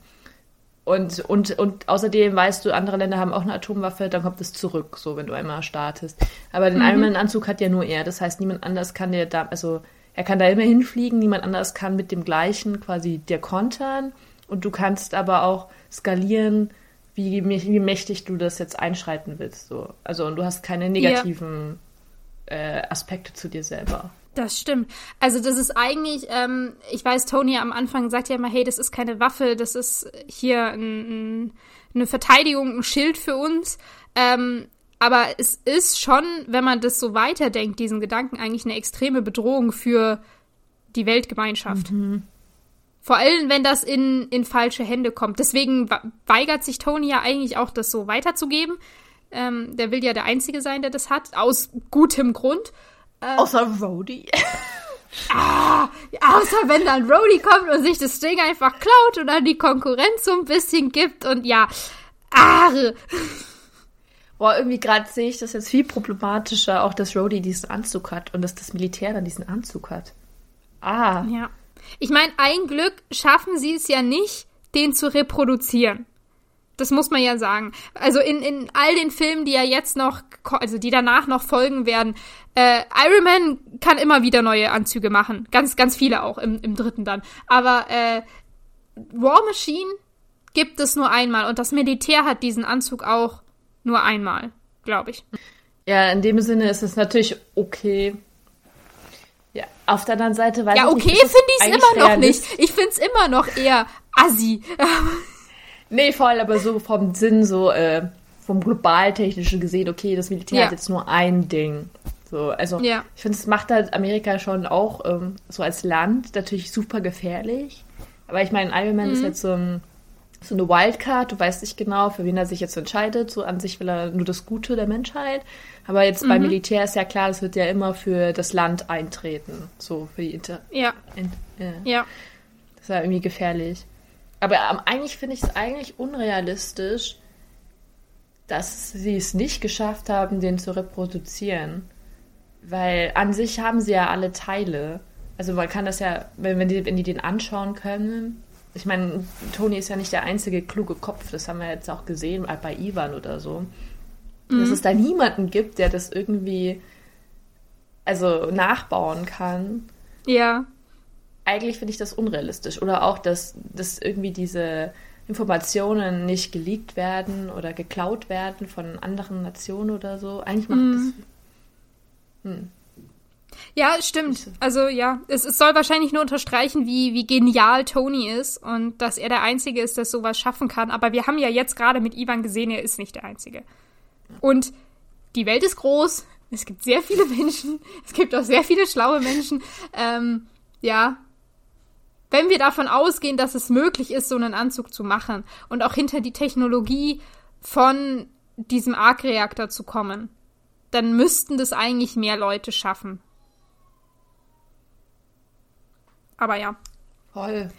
Und, und, und außerdem weißt du, andere Länder haben auch eine Atomwaffe, dann kommt es zurück, so wenn du einmal startest. Aber den Iron Man-Anzug hat ja nur er. Das heißt, niemand anders kann dir da, also er kann da immer hinfliegen, niemand anders kann mit dem gleichen quasi dir kontern. Und du kannst aber auch skalieren, wie, wie mächtig du das jetzt einschreiten willst. So. Also und du hast keine negativen äh, Aspekte zu dir selber. Das stimmt. Also das ist eigentlich, ähm, ich weiß, Tony am Anfang sagt ja immer, hey, das ist keine Waffe, das ist hier ein, ein, eine Verteidigung, ein Schild für uns. Ähm, aber es ist schon, wenn man das so weiterdenkt, diesen Gedanken, eigentlich eine extreme Bedrohung für die Weltgemeinschaft. Vor allem, wenn das in, in falsche Hände kommt. Deswegen weigert sich Tony ja eigentlich auch, das so weiterzugeben. Ähm, der will ja der Einzige sein, der das hat, aus gutem Grund. Ähm, Außer Rhodey. ah, außer wenn dann Rhodey kommt und sich das Ding einfach klaut und dann die Konkurrenz so ein bisschen gibt und ja, ah. Boah, irgendwie gerade sehe ich das jetzt viel problematischer, auch dass Rhodey diesen Anzug hat und dass das Militär dann diesen Anzug hat. Ah. Ja. Ich meine, ein Glück schaffen sie es ja nicht, den zu reproduzieren. Das muss man ja sagen. Also in, in all den Filmen, die ja jetzt noch, also die danach noch folgen werden, äh, Iron Man kann immer wieder neue Anzüge machen. Ganz, ganz viele auch im, im dritten dann. Aber äh, War Machine gibt es nur einmal und das Militär hat diesen Anzug auch nur einmal, glaube ich. Ja, in dem Sinne ist es natürlich okay. Ja, auf der anderen Seite weiß ja, ich okay, nicht. Ja, okay, finde ich es immer noch nicht. Ich finde es immer noch eher assi. nee, voll, aber so vom Sinn, so äh, vom globaltechnischen gesehen, okay, das Militär ja. hat jetzt nur ein Ding. So, also ja. ich finde, es macht halt Amerika schon auch ähm, so als Land natürlich super gefährlich. Aber ich meine, Iron Man mhm. ist jetzt so ein so eine Wildcard, du weißt nicht genau, für wen er sich jetzt entscheidet. So an sich will er nur das Gute der Menschheit. Aber jetzt mhm. beim Militär ist ja klar, es wird ja immer für das Land eintreten. So für die Inter. Ja. In, äh. Ja. Das ist ja irgendwie gefährlich. Aber ähm, eigentlich finde ich es eigentlich unrealistisch, dass sie es nicht geschafft haben, den zu reproduzieren. Weil an sich haben sie ja alle Teile. Also man kann das ja, wenn, wenn, die, wenn die den anschauen können, ich meine, Tony ist ja nicht der einzige kluge Kopf, das haben wir jetzt auch gesehen bei Ivan oder so. Mhm. Dass es da niemanden gibt, der das irgendwie also nachbauen kann. Ja. Eigentlich finde ich das unrealistisch. Oder auch, dass, dass irgendwie diese Informationen nicht geleakt werden oder geklaut werden von anderen Nationen oder so. Eigentlich macht mhm. das. Hm. Ja, stimmt. Also ja, es, es soll wahrscheinlich nur unterstreichen, wie, wie genial Tony ist und dass er der Einzige ist, der sowas schaffen kann. Aber wir haben ja jetzt gerade mit Ivan gesehen, er ist nicht der Einzige. Und die Welt ist groß, es gibt sehr viele Menschen, es gibt auch sehr viele schlaue Menschen. Ähm, ja, wenn wir davon ausgehen, dass es möglich ist, so einen Anzug zu machen und auch hinter die Technologie von diesem Arc-Reaktor zu kommen, dann müssten das eigentlich mehr Leute schaffen. Aber ja. Voll.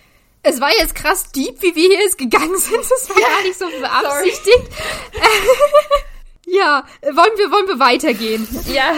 Es war jetzt krass deep, wie wir hier jetzt gegangen sind. Das war gar nicht so beabsichtigt. ja, wollen wir, wollen wir weitergehen? Ja.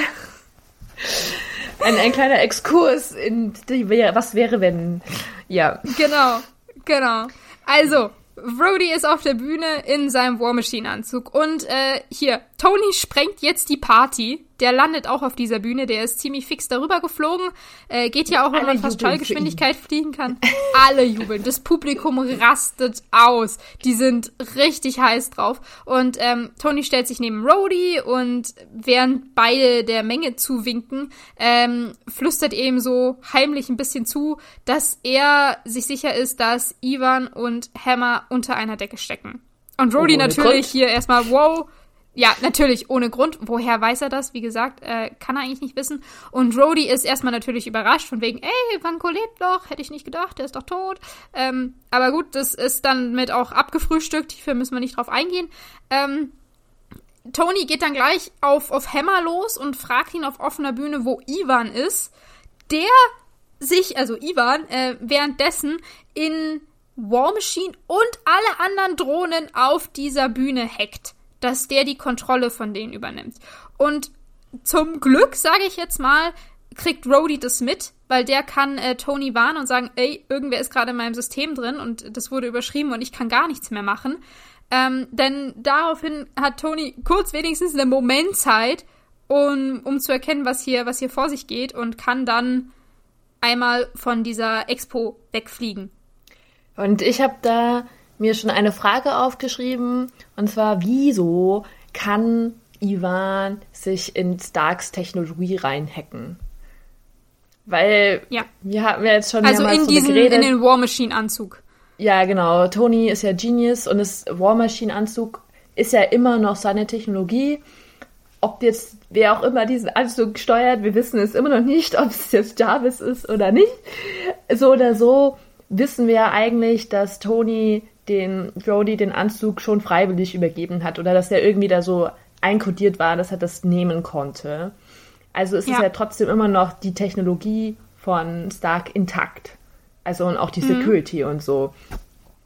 Ein, ein kleiner Exkurs in die, was wäre, wenn. Ja. Genau, genau. Also, Brody ist auf der Bühne in seinem War Machine Anzug und äh, hier Tony sprengt jetzt die Party. Der landet auch auf dieser Bühne, der ist ziemlich fix darüber geflogen, äh, geht ja auch, wenn man fast Schallgeschwindigkeit fliegen kann. Alle jubeln, das Publikum rastet aus, die sind richtig heiß drauf. Und ähm, Tony stellt sich neben Rhodey und während beide der Menge zuwinken, ähm, flüstert eben so heimlich ein bisschen zu, dass er sich sicher ist, dass Ivan und Hammer unter einer Decke stecken. Und Rhodey oh, natürlich Grund. hier erstmal, wow, ja, natürlich, ohne Grund. Woher weiß er das? Wie gesagt, äh, kann er eigentlich nicht wissen. Und Rhodey ist erstmal natürlich überrascht, von wegen, ey, Vanko lebt doch, hätte ich nicht gedacht, der ist doch tot. Ähm, aber gut, das ist dann mit auch abgefrühstückt, hierfür müssen wir nicht drauf eingehen. Ähm, Tony geht dann gleich auf, auf Hammer los und fragt ihn auf offener Bühne, wo Ivan ist. Der sich, also Ivan, äh, währenddessen in War Machine und alle anderen Drohnen auf dieser Bühne hackt dass der die Kontrolle von denen übernimmt. Und zum Glück, sage ich jetzt mal, kriegt Rhodey das mit, weil der kann äh, Tony warnen und sagen, ey, irgendwer ist gerade in meinem System drin und das wurde überschrieben und ich kann gar nichts mehr machen. Ähm, denn daraufhin hat Tony kurz wenigstens eine Momentzeit, um, um zu erkennen, was hier, was hier vor sich geht und kann dann einmal von dieser Expo wegfliegen. Und ich habe da mir schon eine Frage aufgeschrieben, und zwar, wieso kann Ivan sich in Starks Technologie reinhacken? Weil ja. wir haben ja jetzt schon also in diesen geredet. in den War Machine Anzug. Ja, genau. Tony ist ja Genius und das War Machine Anzug ist ja immer noch seine Technologie. Ob jetzt wer auch immer diesen Anzug steuert, wir wissen es immer noch nicht, ob es jetzt Jarvis ist oder nicht. So oder so wissen wir eigentlich, dass Tony den Jody den Anzug schon freiwillig übergeben hat oder dass er irgendwie da so einkodiert war, dass er das nehmen konnte. Also ist ja. es ja trotzdem immer noch die Technologie von Stark intakt. Also und auch die mhm. Security mhm. und so.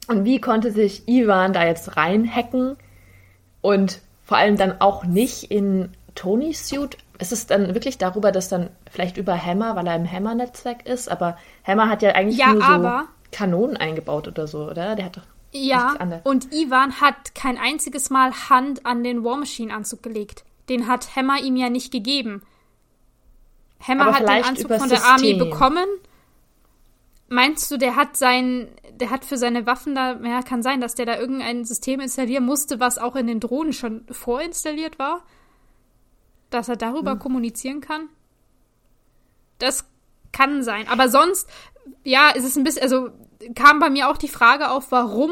Und wie konnte sich Ivan da jetzt reinhacken und vor allem dann auch nicht in Tonys Suit? Ist es dann wirklich darüber, dass dann vielleicht über Hammer, weil er im Hammer-Netzwerk ist, aber Hammer hat ja eigentlich ja, nur so Kanonen eingebaut oder so, oder? Der hat doch ja, und Ivan hat kein einziges Mal Hand an den War Machine Anzug gelegt. Den hat Hammer ihm ja nicht gegeben. Hammer Aber hat den Anzug von der Armee bekommen. Meinst du, der hat sein, der hat für seine Waffen da, ja, kann sein, dass der da irgendein System installieren musste, was auch in den Drohnen schon vorinstalliert war? Dass er darüber hm. kommunizieren kann? Das kann sein. Aber sonst, ja, ist es ein bisschen, also kam bei mir auch die Frage auf, warum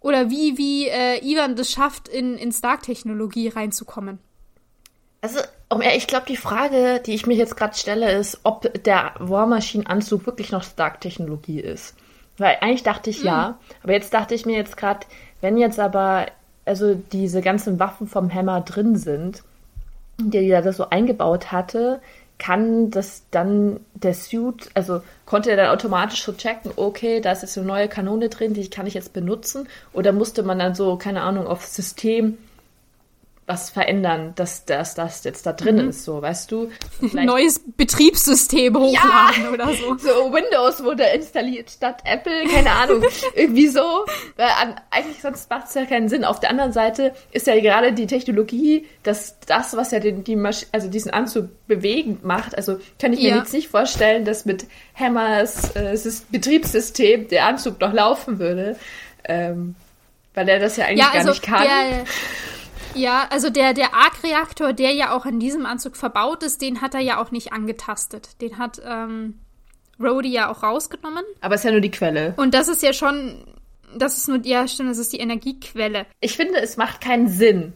oder wie, wie äh, Ivan das schafft, in, in Stark-Technologie reinzukommen. Also, ich glaube, die Frage, die ich mir jetzt gerade stelle, ist, ob der War Machine-Anzug wirklich noch Stark-Technologie ist. Weil eigentlich dachte ich mhm. ja, aber jetzt dachte ich mir jetzt gerade, wenn jetzt aber also diese ganzen Waffen vom Hammer drin sind, die er das so eingebaut hatte, kann das dann der Suit, also konnte er dann automatisch so checken, okay, da ist jetzt eine neue Kanone drin, die kann ich jetzt benutzen? Oder musste man dann so, keine Ahnung, auf System was verändern, dass das, das jetzt da drin mhm. ist, so, weißt du? Vielleicht Neues Betriebssystem hochladen ja! oder so. So Windows wurde installiert statt Apple, keine Ahnung, irgendwie so. Weil an, eigentlich sonst macht es ja keinen Sinn. Auf der anderen Seite ist ja gerade die Technologie, dass das, was ja den, die Masch also diesen Anzug bewegend macht, also kann ich mir ja. jetzt nicht vorstellen, dass mit Hammers äh, Betriebssystem der Anzug noch laufen würde. Ähm, weil er das ja eigentlich ja, also gar nicht kann. Der, ja, also der, der Arc-Reaktor, der ja auch in diesem Anzug verbaut ist, den hat er ja auch nicht angetastet. Den hat ähm, Rhodey ja auch rausgenommen. Aber es ist ja nur die Quelle. Und das ist ja schon, das ist nur, ja stimmt, das ist die Energiequelle. Ich finde, es macht keinen Sinn.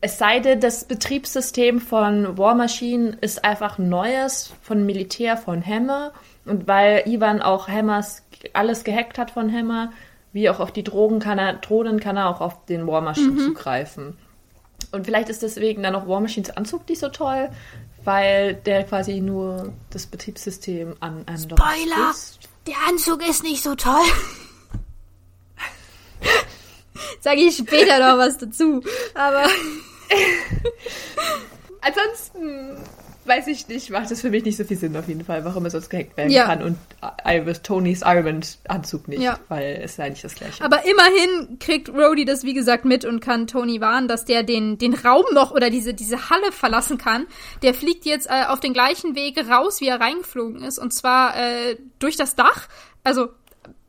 Es sei denn, das Betriebssystem von War Machine ist einfach neues von Militär von Hammer. Und weil Ivan auch Hammers alles gehackt hat von Hammer, wie auch auf die Drogen kann er, Drohnen kann er auch auf den War Machine mhm. zugreifen. Und vielleicht ist deswegen dann auch War Machines Anzug nicht so toll, weil der quasi nur das Betriebssystem an einem Spoiler! Ist. Der Anzug ist nicht so toll. Sage ich später noch was dazu. Aber. Ansonsten weiß ich nicht, macht es für mich nicht so viel Sinn auf jeden Fall, warum er sonst gehackt werden ja. kann und Iris Tonys Iron-Anzug nicht, ja. weil es sei nicht das gleiche. Aber immerhin kriegt Rhodey das, wie gesagt, mit und kann Tony warnen, dass der den, den Raum noch oder diese, diese Halle verlassen kann. Der fliegt jetzt äh, auf den gleichen Weg raus, wie er reingeflogen ist, und zwar äh, durch das Dach. Also,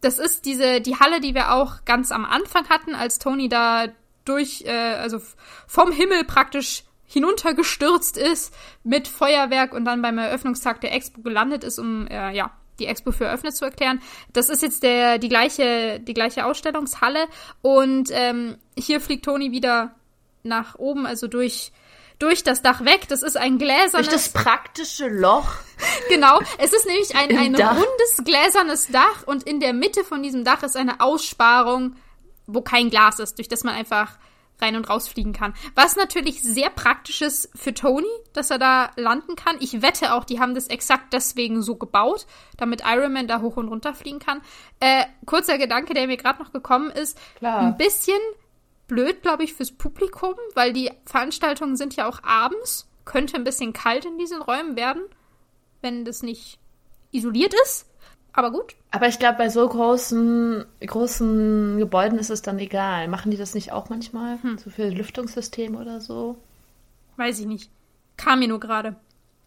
das ist diese, die Halle, die wir auch ganz am Anfang hatten, als Tony da durch, äh, also vom Himmel praktisch hinuntergestürzt ist mit Feuerwerk und dann beim Eröffnungstag der Expo gelandet ist, um äh, ja die Expo für eröffnet zu erklären. Das ist jetzt der die gleiche die gleiche Ausstellungshalle und ähm, hier fliegt Toni wieder nach oben, also durch durch das Dach weg. Das ist ein gläsernes. Durch das praktische Loch. genau. Es ist nämlich ein, ein rundes gläsernes Dach und in der Mitte von diesem Dach ist eine Aussparung, wo kein Glas ist, durch das man einfach rein und rausfliegen kann. Was natürlich sehr praktisch ist für Tony, dass er da landen kann. Ich wette auch, die haben das exakt deswegen so gebaut, damit Iron Man da hoch und runter fliegen kann. Äh, kurzer Gedanke, der mir gerade noch gekommen ist. Klar. Ein bisschen blöd, glaube ich, fürs Publikum, weil die Veranstaltungen sind ja auch abends. Könnte ein bisschen kalt in diesen Räumen werden, wenn das nicht isoliert ist. Aber gut. Aber ich glaube, bei so großen, großen Gebäuden ist es dann egal. Machen die das nicht auch manchmal? Hm. So für Lüftungssysteme oder so? Weiß ich nicht. Kam mir nur gerade.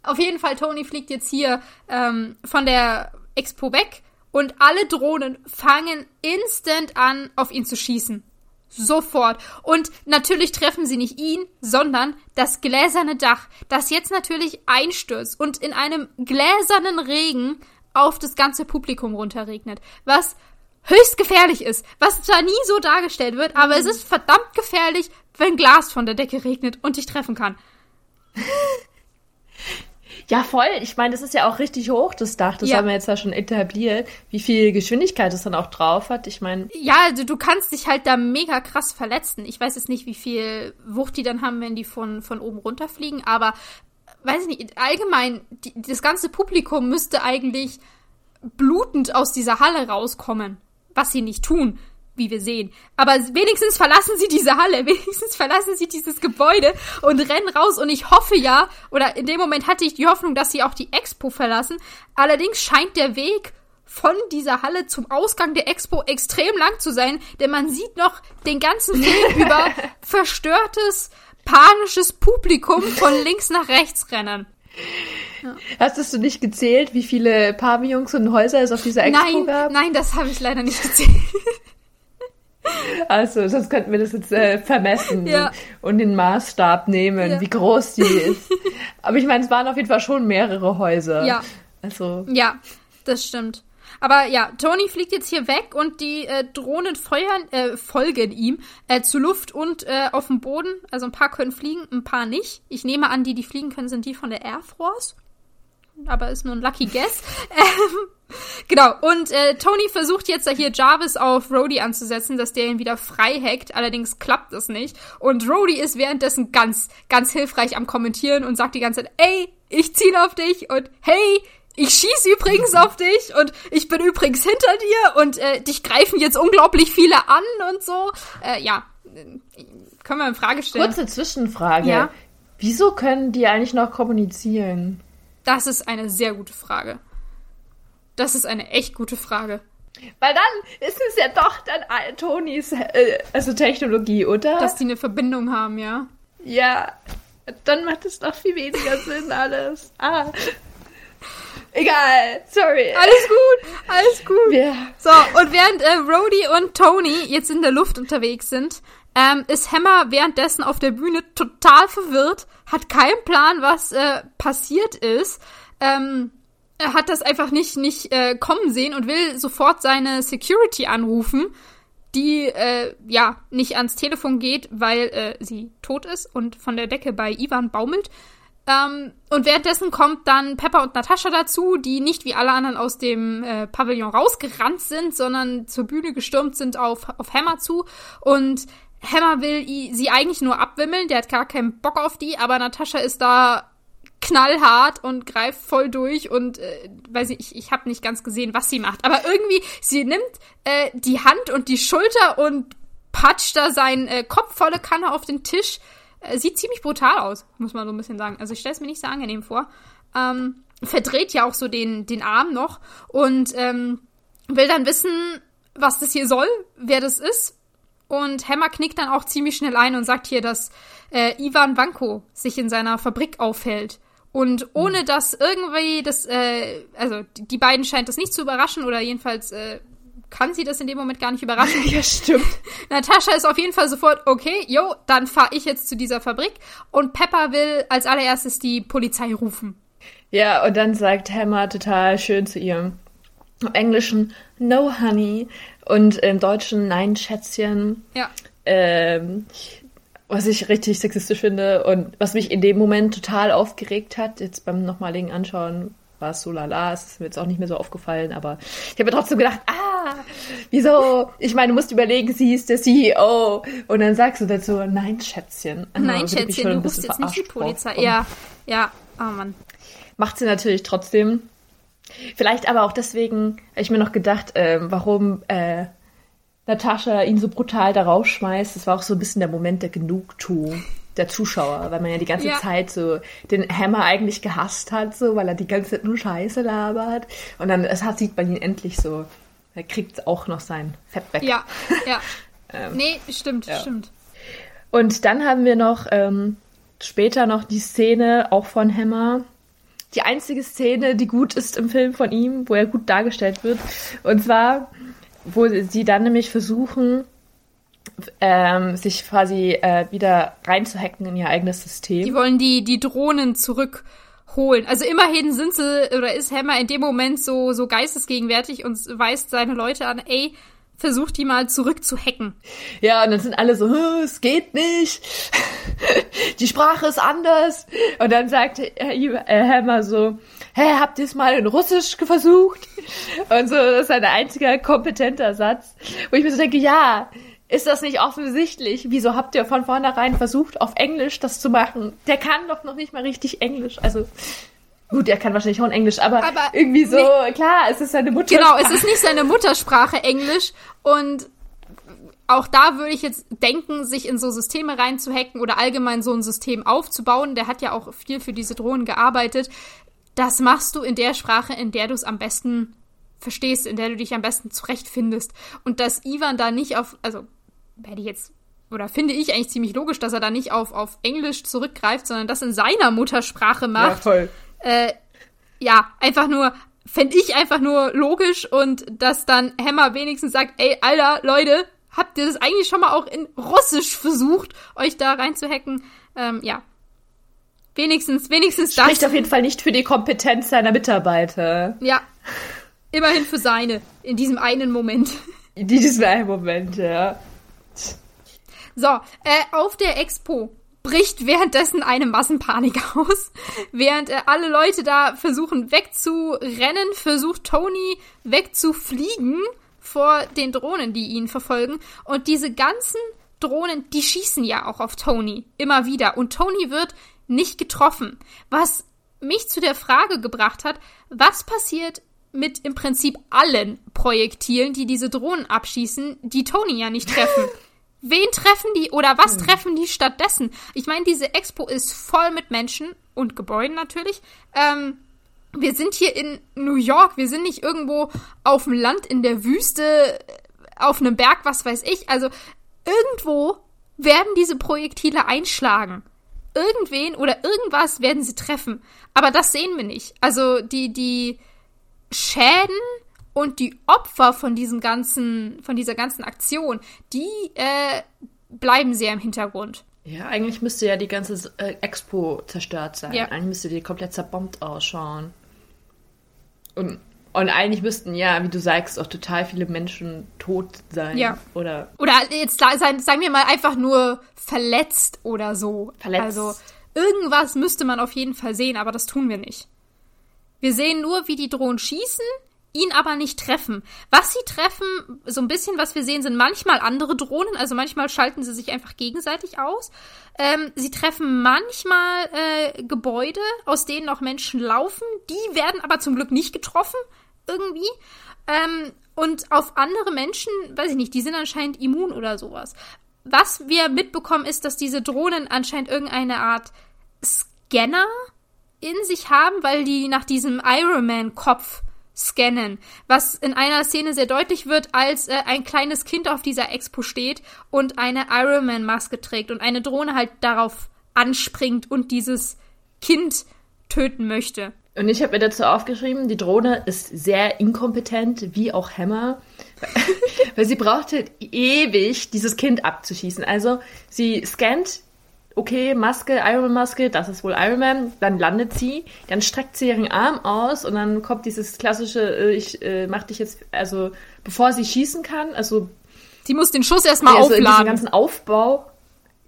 Auf jeden Fall, Tony fliegt jetzt hier ähm, von der Expo weg und alle Drohnen fangen instant an, auf ihn zu schießen. Sofort. Und natürlich treffen sie nicht ihn, sondern das gläserne Dach, das jetzt natürlich einstürzt und in einem gläsernen Regen auf das ganze Publikum runterregnet. Was höchst gefährlich ist, was zwar nie so dargestellt wird, aber es ist verdammt gefährlich, wenn Glas von der Decke regnet und dich treffen kann. Ja, voll. Ich meine, das ist ja auch richtig hoch, das Dach. Das ja. haben wir jetzt ja schon etabliert, wie viel Geschwindigkeit es dann auch drauf hat. Ich meine. Ja, also du kannst dich halt da mega krass verletzen. Ich weiß jetzt nicht, wie viel Wucht die dann haben, wenn die von, von oben runterfliegen, aber weiß ich nicht, allgemein, die, das ganze Publikum müsste eigentlich blutend aus dieser Halle rauskommen. Was sie nicht tun wie wir sehen. Aber wenigstens verlassen sie diese Halle, wenigstens verlassen sie dieses Gebäude und rennen raus. Und ich hoffe ja, oder in dem Moment hatte ich die Hoffnung, dass sie auch die Expo verlassen. Allerdings scheint der Weg von dieser Halle zum Ausgang der Expo extrem lang zu sein, denn man sieht noch den ganzen Film über verstörtes, panisches Publikum von links nach rechts rennen. Ja. Hast du nicht gezählt, wie viele Pavillons und Häuser es auf dieser Expo nein, gab? Nein, das habe ich leider nicht gezählt. Also, sonst könnten wir das jetzt äh, vermessen ja. und den Maßstab nehmen, ja. wie groß die ist. Aber ich meine, es waren auf jeden Fall schon mehrere Häuser. Ja. Also. Ja, das stimmt. Aber ja, Tony fliegt jetzt hier weg und die äh, Drohnen feuern, äh, folgen ihm äh, zu Luft und äh, auf dem Boden. Also ein paar können fliegen, ein paar nicht. Ich nehme an, die, die fliegen können, sind die von der Air Force. Aber ist nur ein Lucky Guess. Ähm, Genau, und äh, Tony versucht jetzt hier Jarvis auf Rhodey anzusetzen, dass der ihn wieder frei hackt. Allerdings klappt das nicht. Und Rhodey ist währenddessen ganz, ganz hilfreich am Kommentieren und sagt die ganze Zeit, ey, ich ziele auf dich und hey, ich schieß übrigens auf dich und ich bin übrigens hinter dir und äh, dich greifen jetzt unglaublich viele an und so. Äh, ja, können wir in Frage stellen. Kurze Zwischenfrage. Ja? Wieso können die eigentlich noch kommunizieren? Das ist eine sehr gute Frage. Das ist eine echt gute Frage. Weil dann ist es ja doch dann Tonys, äh, also Technologie, oder? Dass die eine Verbindung haben, ja. Ja, dann macht es doch viel weniger Sinn alles. Ah. Egal, sorry. Alles gut, alles gut. Ja. So, und während äh, Rhodey und Tony jetzt in der Luft unterwegs sind, ähm, ist Hammer währenddessen auf der Bühne total verwirrt, hat keinen Plan, was äh, passiert ist. Ähm, er hat das einfach nicht, nicht äh, kommen sehen und will sofort seine Security anrufen, die äh, ja nicht ans Telefon geht, weil äh, sie tot ist und von der Decke bei Ivan baumelt. Ähm, und währenddessen kommt dann Pepper und Natascha dazu, die nicht wie alle anderen aus dem äh, Pavillon rausgerannt sind, sondern zur Bühne gestürmt sind auf, auf Hammer zu. Und Hammer will sie eigentlich nur abwimmeln, der hat gar keinen Bock auf die, aber Natascha ist da knallhart und greift voll durch und äh, weiß ich, ich, ich habe nicht ganz gesehen, was sie macht. Aber irgendwie, sie nimmt äh, die Hand und die Schulter und patscht da seinen äh, Kopf volle Kanne auf den Tisch. Äh, sieht ziemlich brutal aus, muss man so ein bisschen sagen. Also ich stelle es mir nicht so angenehm vor. Ähm, verdreht ja auch so den, den Arm noch und ähm, will dann wissen, was das hier soll, wer das ist. Und Hammer knickt dann auch ziemlich schnell ein und sagt hier, dass äh, Ivan Vanko sich in seiner Fabrik aufhält. Und ohne hm. dass irgendwie das, äh, also die beiden scheint das nicht zu überraschen oder jedenfalls äh, kann sie das in dem Moment gar nicht überraschen. ja, stimmt. Natascha ist auf jeden Fall sofort, okay, jo, dann fahre ich jetzt zu dieser Fabrik. Und Pepper will als allererstes die Polizei rufen. Ja, und dann sagt Hammer total schön zu ihr im Englischen No Honey und im Deutschen Nein Schätzchen. Ja. Ähm, was ich richtig sexistisch finde und was mich in dem Moment total aufgeregt hat, jetzt beim nochmaligen Anschauen war es so lala, es ist mir jetzt auch nicht mehr so aufgefallen, aber ich habe mir trotzdem gedacht, ah, wieso? Ich meine, du musst überlegen, sie ist der CEO und dann sagst du dazu, nein, Schätzchen. Nein, also, Schätzchen, du rufst jetzt nicht die Polizei. Ja, ja, oh Mann. Macht sie natürlich trotzdem. Vielleicht aber auch deswegen, habe ich mir noch gedacht, äh, warum äh, Natascha ihn so brutal da rausschmeißt, das war auch so ein bisschen der Moment der Genugtuung der Zuschauer, weil man ja die ganze ja. Zeit so den Hammer eigentlich gehasst hat, so, weil er die ganze Zeit nur Scheiße labert. Und dann es hat, sieht man ihn endlich so, er kriegt auch noch sein Fett weg. Ja, ja. ähm, nee, stimmt, ja. stimmt. Und dann haben wir noch ähm, später noch die Szene auch von Hammer. Die einzige Szene, die gut ist im Film von ihm, wo er gut dargestellt wird. Und zwar wo sie dann nämlich versuchen, ähm, sich quasi äh, wieder reinzuhacken in ihr eigenes System. Die wollen die, die Drohnen zurückholen. Also immerhin sind sie, oder ist Hammer in dem Moment so, so geistesgegenwärtig und weist seine Leute an, ey, versucht die mal zurück zu hacken. Ja, und dann sind alle so, es geht nicht. die Sprache ist anders. Und dann sagt Hammer so, hä, habt ihr es mal in Russisch versucht? Und so, das ist ein einziger kompetenter Satz, wo ich mir so denke, ja, ist das nicht offensichtlich? Wieso habt ihr von vornherein versucht, auf Englisch das zu machen? Der kann doch noch nicht mal richtig Englisch. Also, gut, er kann wahrscheinlich schon Englisch, aber, aber irgendwie so, nee, klar, es ist seine Muttersprache. Genau, es ist nicht seine Muttersprache Englisch und auch da würde ich jetzt denken, sich in so Systeme reinzuhacken oder allgemein so ein System aufzubauen. Der hat ja auch viel für diese Drohnen gearbeitet. Das machst du in der Sprache, in der du es am besten verstehst, in der du dich am besten zurechtfindest. Und dass Ivan da nicht auf, also werde ich jetzt, oder finde ich eigentlich ziemlich logisch, dass er da nicht auf, auf Englisch zurückgreift, sondern das in seiner Muttersprache macht. Ja, voll. Äh, ja, einfach nur, fände ich einfach nur logisch und dass dann Hammer wenigstens sagt, ey, Alter, Leute, habt ihr das eigentlich schon mal auch in Russisch versucht, euch da reinzuhacken? Ähm, ja. Wenigstens, wenigstens das. Spricht auf jeden Fall nicht für die Kompetenz seiner Mitarbeiter. Ja. Immerhin für seine, in diesem einen Moment. In diesem einen Moment, ja. So, äh, auf der Expo bricht währenddessen eine Massenpanik aus. Während äh, alle Leute da versuchen wegzurennen, versucht Tony wegzufliegen vor den Drohnen, die ihn verfolgen. Und diese ganzen Drohnen, die schießen ja auch auf Tony immer wieder. Und Tony wird nicht getroffen. Was mich zu der Frage gebracht hat, was passiert mit im Prinzip allen Projektilen, die diese Drohnen abschießen, die Tony ja nicht treffen. Wen treffen die oder was hm. treffen die stattdessen? Ich meine, diese Expo ist voll mit Menschen und Gebäuden natürlich. Ähm, wir sind hier in New York, wir sind nicht irgendwo auf dem Land in der Wüste, auf einem Berg, was weiß ich. Also irgendwo werden diese Projektile einschlagen. Irgendwen oder irgendwas werden sie treffen. Aber das sehen wir nicht. Also die, die Schäden und die Opfer von diesem ganzen, von dieser ganzen Aktion, die äh, bleiben sehr im Hintergrund. Ja, eigentlich müsste ja die ganze äh, Expo zerstört sein. Ja. Eigentlich müsste die komplett zerbombt ausschauen. Und, und eigentlich müssten ja, wie du sagst, auch total viele Menschen tot sein. Ja. Oder, oder jetzt sagen wir mal einfach nur verletzt oder so. Verletzt. Also irgendwas müsste man auf jeden Fall sehen, aber das tun wir nicht. Wir sehen nur, wie die Drohnen schießen ihn aber nicht treffen. Was sie treffen, so ein bisschen, was wir sehen, sind manchmal andere Drohnen, also manchmal schalten sie sich einfach gegenseitig aus. Ähm, sie treffen manchmal äh, Gebäude, aus denen auch Menschen laufen, die werden aber zum Glück nicht getroffen, irgendwie. Ähm, und auf andere Menschen, weiß ich nicht, die sind anscheinend immun oder sowas. Was wir mitbekommen, ist, dass diese Drohnen anscheinend irgendeine Art Scanner in sich haben, weil die nach diesem Iron Man Kopf scannen, was in einer Szene sehr deutlich wird, als äh, ein kleines Kind auf dieser Expo steht und eine Iron Man Maske trägt und eine Drohne halt darauf anspringt und dieses Kind töten möchte. Und ich habe mir dazu aufgeschrieben, die Drohne ist sehr inkompetent, wie auch Hammer, weil sie brauchte ewig, dieses Kind abzuschießen. Also sie scannt okay, Maske, Iron Maske, das ist wohl Iron Man, dann landet sie, dann streckt sie ihren Arm aus und dann kommt dieses klassische, äh, ich äh, mach dich jetzt, also bevor sie schießen kann, also Sie muss den Schuss erstmal also aufladen. Den ganzen Aufbau.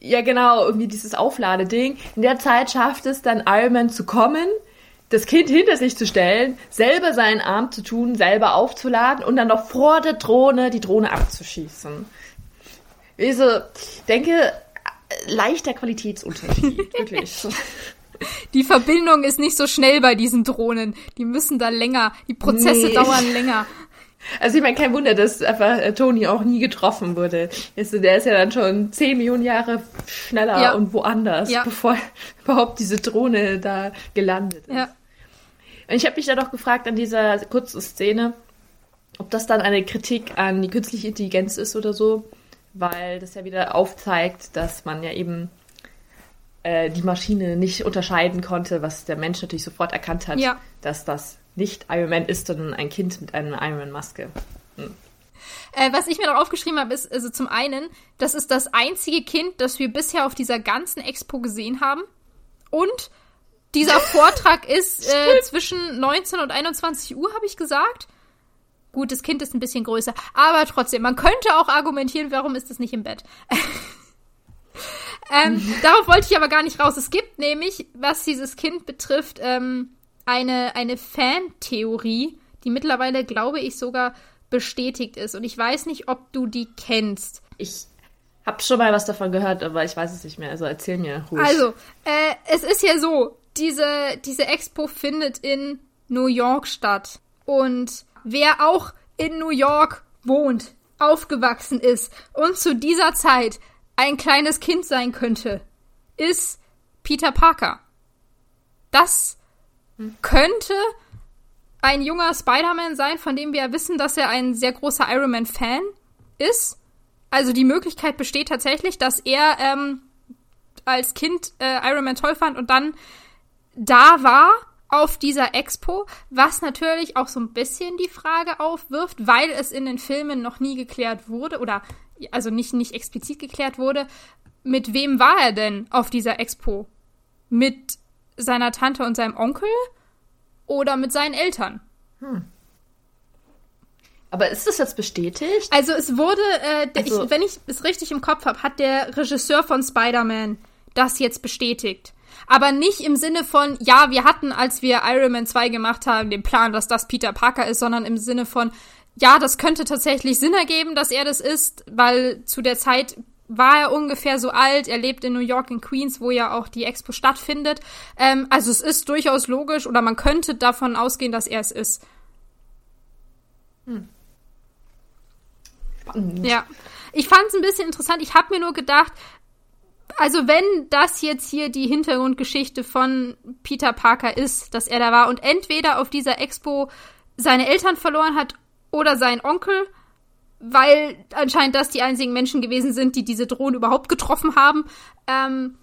Ja, genau, irgendwie dieses Aufladeding. In der Zeit schafft es dann Iron Man zu kommen, das Kind hinter sich zu stellen, selber seinen Arm zu tun, selber aufzuladen und dann noch vor der Drohne die Drohne abzuschießen. Also, ich denke, leichter Qualitätsunterschied, wirklich. Die Verbindung ist nicht so schnell bei diesen Drohnen. Die müssen da länger, die Prozesse nee. dauern länger. Also ich meine, kein Wunder, dass einfach äh, Tony auch nie getroffen wurde. Der ist ja dann schon 10 Millionen Jahre schneller ja. und woanders, ja. bevor überhaupt diese Drohne da gelandet ist. Ja. Und ich habe mich da doch gefragt an dieser kurzen Szene, ob das dann eine Kritik an die künstliche Intelligenz ist oder so weil das ja wieder aufzeigt, dass man ja eben äh, die Maschine nicht unterscheiden konnte, was der Mensch natürlich sofort erkannt hat, ja. dass das nicht Iron Man ist, sondern ein Kind mit einer Iron Man-Maske. Hm. Äh, was ich mir noch aufgeschrieben habe, ist, also zum einen, das ist das einzige Kind, das wir bisher auf dieser ganzen Expo gesehen haben. Und dieser Vortrag ist äh, zwischen 19 und 21 Uhr, habe ich gesagt. Gut, das Kind ist ein bisschen größer, aber trotzdem, man könnte auch argumentieren, warum ist es nicht im Bett? ähm, darauf wollte ich aber gar nicht raus. Es gibt nämlich, was dieses Kind betrifft, ähm, eine, eine Fantheorie, die mittlerweile, glaube ich, sogar bestätigt ist. Und ich weiß nicht, ob du die kennst. Ich habe schon mal was davon gehört, aber ich weiß es nicht mehr. Also erzähl mir ruhig. Also, äh, es ist ja so, diese, diese Expo findet in New York statt. Und wer auch in New York wohnt, aufgewachsen ist und zu dieser Zeit ein kleines Kind sein könnte, ist Peter Parker. Das könnte ein junger Spider-Man sein, von dem wir wissen, dass er ein sehr großer Iron Man-Fan ist. Also die Möglichkeit besteht tatsächlich, dass er ähm, als Kind äh, Iron Man toll fand und dann da war auf dieser Expo, was natürlich auch so ein bisschen die Frage aufwirft, weil es in den Filmen noch nie geklärt wurde oder also nicht, nicht explizit geklärt wurde, mit wem war er denn auf dieser Expo? Mit seiner Tante und seinem Onkel oder mit seinen Eltern? Hm. Aber ist das jetzt bestätigt? Also es wurde, äh, also, ich, wenn ich es richtig im Kopf habe, hat der Regisseur von Spider-Man das jetzt bestätigt. Aber nicht im Sinne von, ja, wir hatten, als wir Iron Man 2 gemacht haben, den Plan, dass das Peter Parker ist, sondern im Sinne von, ja, das könnte tatsächlich Sinn ergeben, dass er das ist, weil zu der Zeit war er ungefähr so alt. Er lebt in New York in Queens, wo ja auch die Expo stattfindet. Ähm, also es ist durchaus logisch oder man könnte davon ausgehen, dass er es ist. Hm. Spannend. Ja. Ich fand es ein bisschen interessant. Ich habe mir nur gedacht, also wenn das jetzt hier die Hintergrundgeschichte von Peter Parker ist, dass er da war und entweder auf dieser Expo seine Eltern verloren hat oder seinen Onkel, weil anscheinend das die einzigen Menschen gewesen sind, die diese Drohne überhaupt getroffen haben. Ähm,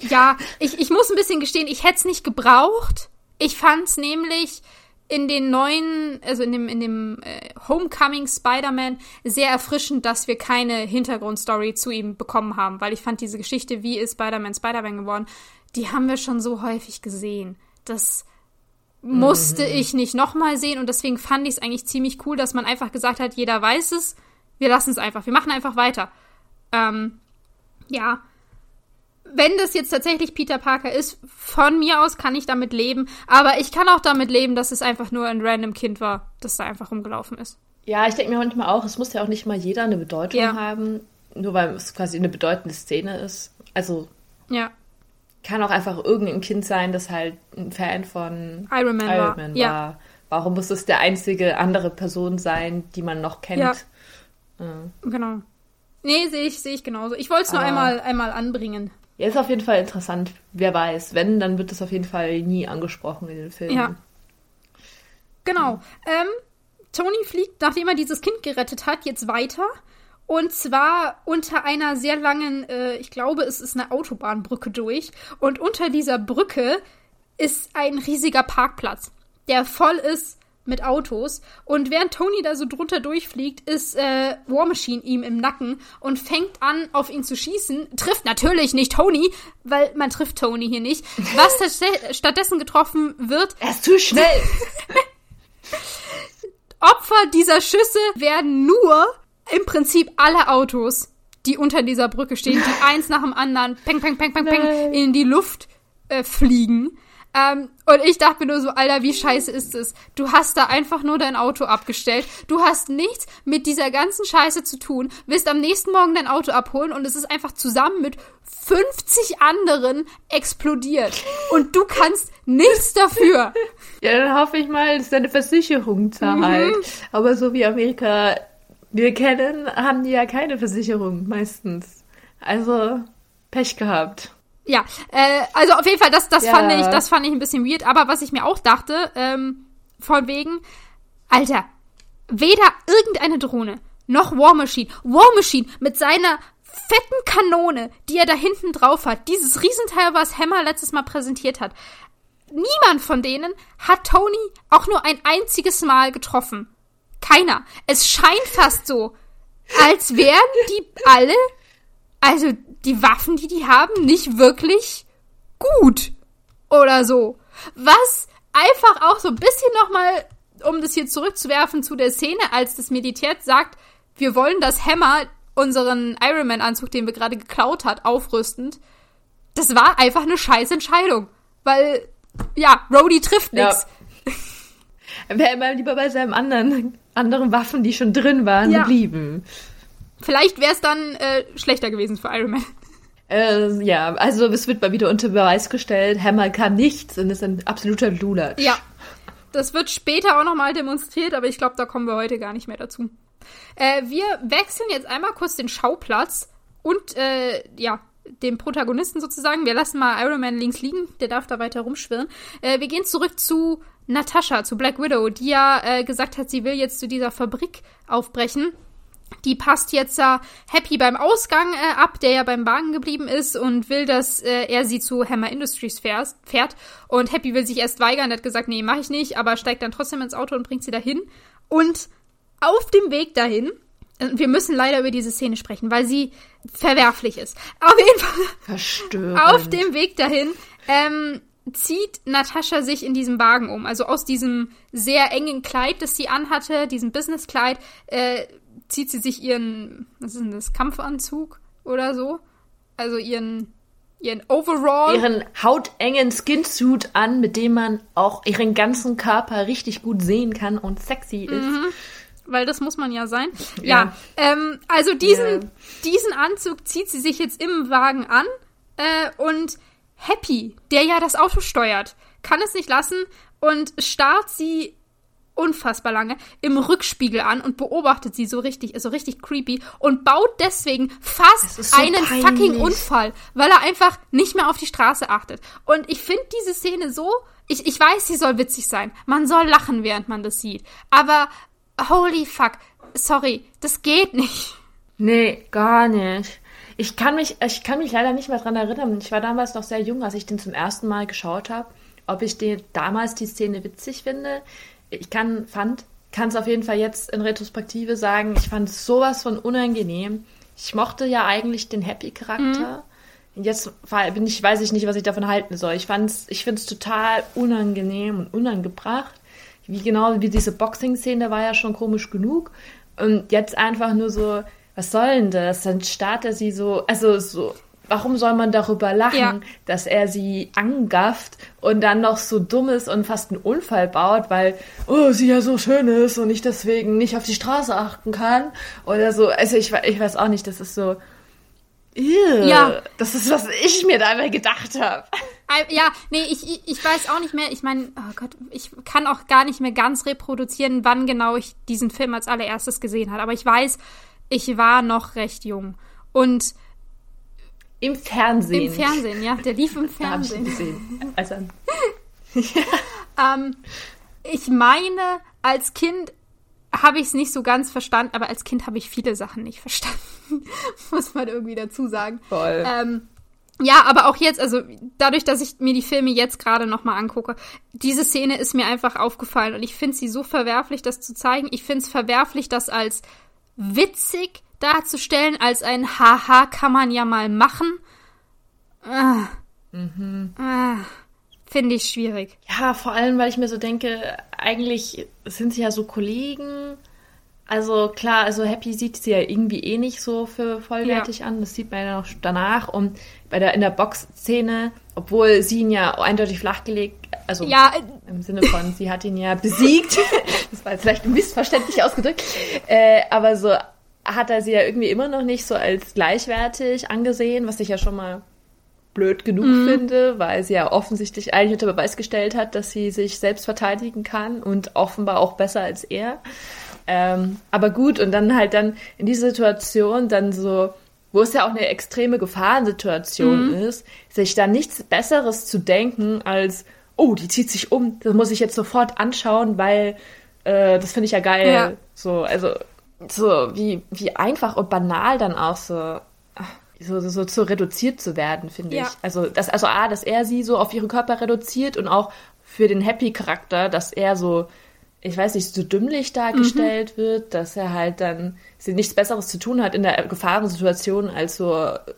ja, ich, ich muss ein bisschen gestehen, ich hätte es nicht gebraucht. Ich fand es nämlich in den neuen, also in dem, in dem äh, Homecoming Spider-Man sehr erfrischend, dass wir keine Hintergrundstory zu ihm bekommen haben, weil ich fand diese Geschichte, wie ist Spider-Man Spider-Man geworden, die haben wir schon so häufig gesehen. Das musste mhm. ich nicht nochmal sehen und deswegen fand ich es eigentlich ziemlich cool, dass man einfach gesagt hat, jeder weiß es, wir lassen es einfach, wir machen einfach weiter. Ähm, ja, wenn das jetzt tatsächlich Peter Parker ist, von mir aus kann ich damit leben. Aber ich kann auch damit leben, dass es einfach nur ein random Kind war, das da einfach rumgelaufen ist. Ja, ich denke mir manchmal auch, es muss ja auch nicht mal jeder eine Bedeutung ja. haben, nur weil es quasi eine bedeutende Szene ist. Also. Ja. Kann auch einfach irgendein Kind sein, das halt ein Fan von Iron Man, Iron war. Man war. Ja. Warum muss es der einzige andere Person sein, die man noch kennt? Ja. ja. Genau. Nee, sehe ich, sehe ich genauso. Ich wollte es nur einmal, einmal anbringen. Ja, ist auf jeden Fall interessant. Wer weiß. Wenn, dann wird es auf jeden Fall nie angesprochen in den Filmen. Ja. Genau. Ähm, Tony fliegt, nachdem er dieses Kind gerettet hat, jetzt weiter. Und zwar unter einer sehr langen, äh, ich glaube, es ist eine Autobahnbrücke durch. Und unter dieser Brücke ist ein riesiger Parkplatz, der voll ist mit Autos. Und während Tony da so drunter durchfliegt, ist äh, War Machine ihm im Nacken und fängt an, auf ihn zu schießen. Trifft natürlich nicht Tony, weil man trifft Tony hier nicht. Was stattdessen getroffen wird. Er ist zu schnell! Opfer dieser Schüsse werden nur im Prinzip alle Autos, die unter dieser Brücke stehen, die eins nach dem anderen peng, peng, peng, peng, peng in die Luft äh, fliegen. Ähm, und ich dachte mir nur so, Alter, wie scheiße ist es? Du hast da einfach nur dein Auto abgestellt. Du hast nichts mit dieser ganzen Scheiße zu tun. Willst am nächsten Morgen dein Auto abholen und es ist einfach zusammen mit 50 anderen explodiert. Und du kannst nichts dafür. Ja, dann hoffe ich mal, dass deine Versicherung zahlt. Mhm. Aber so wie Amerika wir kennen, haben die ja keine Versicherung meistens. Also Pech gehabt. Ja, äh, also auf jeden Fall, das, das ja. fand ich, das fand ich ein bisschen weird. Aber was ich mir auch dachte, ähm, von wegen, Alter, weder irgendeine Drohne noch War Machine, War Machine mit seiner fetten Kanone, die er da hinten drauf hat, dieses Riesenteil, was Hammer letztes Mal präsentiert hat. Niemand von denen hat Tony auch nur ein einziges Mal getroffen. Keiner. Es scheint fast so, als wären die alle also die Waffen, die die haben, nicht wirklich gut oder so. Was einfach auch so ein bisschen nochmal um das hier zurückzuwerfen zu der Szene, als das Militär sagt, wir wollen, dass Hammer unseren Iron Man Anzug, den wir gerade geklaut hat, aufrüstend. Das war einfach eine scheiß Entscheidung. Weil, ja, Rhodey trifft nichts. Ja. Wäre immer lieber bei seinen anderen, anderen Waffen, die schon drin waren, ja. geblieben. Vielleicht wäre es dann äh, schlechter gewesen für Iron Man. Äh, ja, also es wird mal wieder unter Beweis gestellt, Hammer kann nichts und ist ein absoluter Lulatsch. Ja. Das wird später auch nochmal demonstriert, aber ich glaube, da kommen wir heute gar nicht mehr dazu. Äh, wir wechseln jetzt einmal kurz den Schauplatz und äh, ja, dem Protagonisten sozusagen. Wir lassen mal Iron Man links liegen, der darf da weiter rumschwirren. Äh, wir gehen zurück zu Natascha, zu Black Widow, die ja äh, gesagt hat, sie will jetzt zu dieser Fabrik aufbrechen. Die passt jetzt äh, Happy beim Ausgang äh, ab, der ja beim Wagen geblieben ist und will, dass äh, er sie zu Hammer Industries fährt, fährt. Und Happy will sich erst weigern, hat gesagt, nee, mach ich nicht, aber steigt dann trotzdem ins Auto und bringt sie dahin. Und auf dem Weg dahin, äh, wir müssen leider über diese Szene sprechen, weil sie verwerflich ist. Auf jeden Fall. Verstörend. Auf dem Weg dahin ähm, zieht Natascha sich in diesem Wagen um. Also aus diesem sehr engen Kleid, das sie anhatte, diesem Businesskleid, äh, zieht sie sich ihren, was ist denn das, Kampfanzug oder so? Also ihren, ihren Overall. Ihren hautengen Skinsuit an, mit dem man auch ihren ganzen Körper richtig gut sehen kann und sexy ist. Mhm weil das muss man ja sein. Ja, ja ähm, also diesen, yeah. diesen Anzug zieht sie sich jetzt im Wagen an äh, und Happy, der ja das Auto steuert, kann es nicht lassen und starrt sie unfassbar lange im Rückspiegel an und beobachtet sie so richtig, so richtig creepy und baut deswegen fast so einen peinlich. fucking Unfall, weil er einfach nicht mehr auf die Straße achtet. Und ich finde diese Szene so, ich, ich weiß, sie soll witzig sein. Man soll lachen, während man das sieht. Aber holy fuck, sorry, das geht nicht. Nee, gar nicht. Ich kann mich, ich kann mich leider nicht mehr dran erinnern. Ich war damals noch sehr jung, als ich den zum ersten Mal geschaut habe. Ob ich den, damals die Szene witzig finde. Ich kann, fand, kann es auf jeden Fall jetzt in Retrospektive sagen, ich fand es sowas von unangenehm. Ich mochte ja eigentlich den Happy-Charakter. Mhm. Jetzt bin ich, weiß ich nicht, was ich davon halten soll. Ich fand's, ich finde es total unangenehm und unangebracht wie genau wie diese Boxing-Szene war ja schon komisch genug. Und jetzt einfach nur so, was soll denn das? Dann starrt er sie so, also so, warum soll man darüber lachen, ja. dass er sie angafft und dann noch so dumm ist und fast einen Unfall baut, weil, oh, sie ja so schön ist und ich deswegen nicht auf die Straße achten kann oder so. Also ich, ich weiß auch nicht, das ist so, Ew, ja. Das ist, was ich mir dabei gedacht habe. Ja, nee, ich, ich weiß auch nicht mehr. Ich meine, oh Gott, ich kann auch gar nicht mehr ganz reproduzieren, wann genau ich diesen Film als allererstes gesehen habe. Aber ich weiß, ich war noch recht jung. Und im Fernsehen. Im Fernsehen, ja. Der lief im Fernsehen. Da ich gesehen. Also. ähm, ich meine, als Kind habe ich es nicht so ganz verstanden, aber als Kind habe ich viele Sachen nicht verstanden. Muss man irgendwie dazu sagen. Voll. Ähm, ja, aber auch jetzt, also dadurch, dass ich mir die Filme jetzt gerade nochmal angucke, diese Szene ist mir einfach aufgefallen und ich finde sie so verwerflich, das zu zeigen. Ich finde es verwerflich, das als witzig darzustellen, als ein Haha kann man ja mal machen. Ah. Mhm. Ah. Finde ich schwierig. Ja, vor allem, weil ich mir so denke, eigentlich sind sie ja so Kollegen. Also klar, also Happy sieht sie ja irgendwie eh nicht so für vollwertig ja. an. Das sieht man ja noch danach. Und bei der in der Box-Szene, obwohl sie ihn ja eindeutig flachgelegt, also ja. im Sinne von, sie hat ihn ja besiegt. das war jetzt vielleicht missverständlich ausgedrückt. Äh, aber so hat er sie ja irgendwie immer noch nicht so als gleichwertig angesehen, was ich ja schon mal blöd genug mhm. finde, weil sie ja offensichtlich eigentlich unter Beweis gestellt hat, dass sie sich selbst verteidigen kann und offenbar auch besser als er. Ähm, aber gut, und dann halt dann in dieser Situation dann so, wo es ja auch eine extreme Gefahrensituation mhm. ist, sich da nichts Besseres zu denken als, oh, die zieht sich um, das muss ich jetzt sofort anschauen, weil äh, das finde ich ja geil. Ja. So, also so wie, wie einfach und banal dann auch so so, so, so zu reduziert zu werden, finde ja. ich. Also, dass, also A, dass er sie so auf ihren Körper reduziert und auch für den Happy-Charakter, dass er so, ich weiß nicht, so dümmlich dargestellt mhm. wird, dass er halt dann sie nichts Besseres zu tun hat in der Gefahrensituation, als so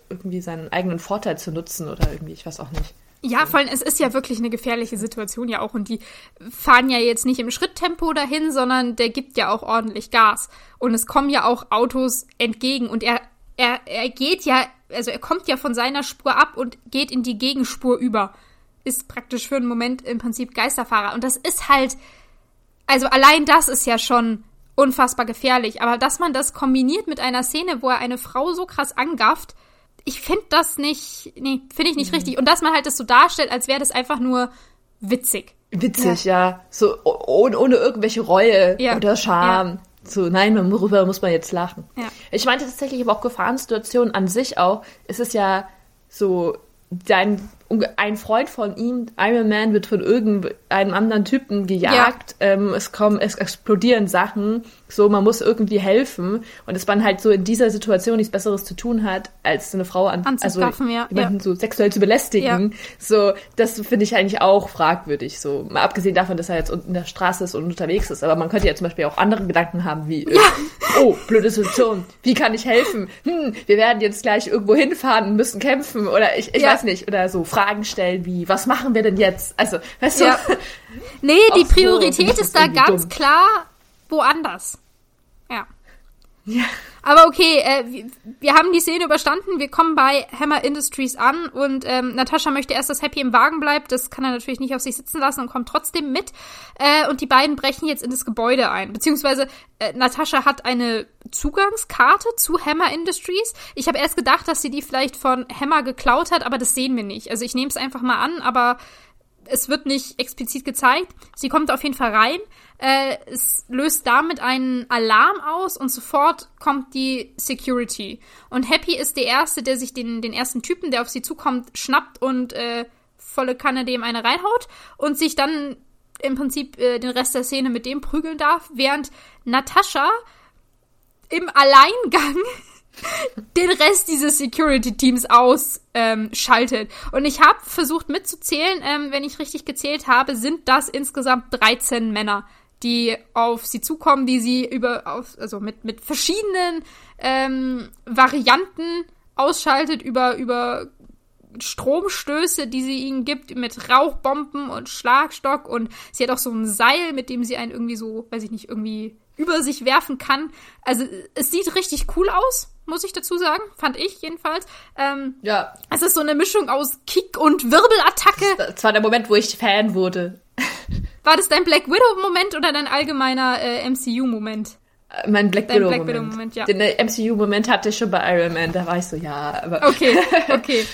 irgendwie seinen eigenen Vorteil zu nutzen oder irgendwie, ich weiß auch nicht. Ja, vor allem, es ist ja wirklich eine gefährliche Situation ja auch. Und die fahren ja jetzt nicht im Schritttempo dahin, sondern der gibt ja auch ordentlich Gas. Und es kommen ja auch Autos entgegen. Und er, er, er geht ja, also er kommt ja von seiner Spur ab und geht in die Gegenspur über. Ist praktisch für einen Moment im Prinzip Geisterfahrer. Und das ist halt, also allein das ist ja schon unfassbar gefährlich. Aber dass man das kombiniert mit einer Szene, wo er eine Frau so krass angafft, ich finde das nicht, nee, finde ich nicht mhm. richtig. Und dass man halt das so darstellt, als wäre das einfach nur witzig. Witzig, ja. ja. So ohne, ohne irgendwelche Reue ja. oder Scham. Ja. So, nein, worüber muss man jetzt lachen. Ich meinte tatsächlich aber auch Gefahrensituationen an sich auch. Es ist ja so, dein ein Freund von ihm, Iron Man, wird von irgendeinem anderen Typen gejagt. Ja. Ähm, es kommen, es explodieren Sachen. So, man muss irgendwie helfen. Und dass man halt so in dieser Situation nichts Besseres zu tun hat, als eine Frau an, also ja. jemanden ja. so sexuell zu belästigen. So, das finde ich eigentlich auch fragwürdig. So, mal abgesehen davon, dass er jetzt in der Straße ist und unterwegs ist. Aber man könnte ja zum Beispiel auch andere Gedanken haben, wie, äh, oh, blöde Situation. Wie kann ich helfen? Hm, wir werden jetzt gleich irgendwo hinfahren und müssen kämpfen. Oder ich, ich weiß nicht. Oder so, Fragen stellen wie, was machen wir denn jetzt? Also, weißt du? Nee, die Priorität so, ist da ganz dumm. klar woanders. Ja. Ja. Aber okay, äh, wir, haben die Szene überstanden. Wir kommen bei Hammer Industries an und ähm, Natascha möchte erst, dass Happy im Wagen bleibt. Das kann er natürlich nicht auf sich sitzen lassen und kommt trotzdem mit. Äh, und die beiden brechen jetzt in das Gebäude ein. Beziehungsweise äh, Natascha hat eine Zugangskarte zu Hammer Industries. Ich habe erst gedacht, dass sie die vielleicht von Hammer geklaut hat, aber das sehen wir nicht. Also ich nehme es einfach mal an, aber es wird nicht explizit gezeigt. Sie kommt auf jeden Fall rein. Äh, es löst damit einen Alarm aus und sofort kommt die Security. Und Happy ist der Erste, der sich den, den ersten Typen, der auf sie zukommt, schnappt und äh, volle Kanne dem eine reinhaut und sich dann im Prinzip äh, den Rest der Szene mit dem prügeln darf, während Natascha im Alleingang den Rest dieses Security-Teams ausschaltet. Ähm, und ich habe versucht mitzuzählen, ähm, wenn ich richtig gezählt habe, sind das insgesamt 13 Männer, die auf sie zukommen, die sie über, auf, also mit, mit verschiedenen ähm, Varianten ausschaltet, über, über Stromstöße, die sie ihnen gibt, mit Rauchbomben und Schlagstock und sie hat auch so ein Seil, mit dem sie einen irgendwie so, weiß ich nicht, irgendwie über sich werfen kann. Also es sieht richtig cool aus muss ich dazu sagen. Fand ich jedenfalls. Ähm, ja. Es ist so eine Mischung aus Kick und Wirbelattacke. Das war der Moment, wo ich Fan wurde. War das dein Black Widow-Moment oder dein allgemeiner äh, MCU-Moment? Äh, mein Black Widow-Moment. Widow Widow ja. Den äh, MCU-Moment hatte ich schon bei Iron Man, da war ich so, ja, aber. Okay, okay.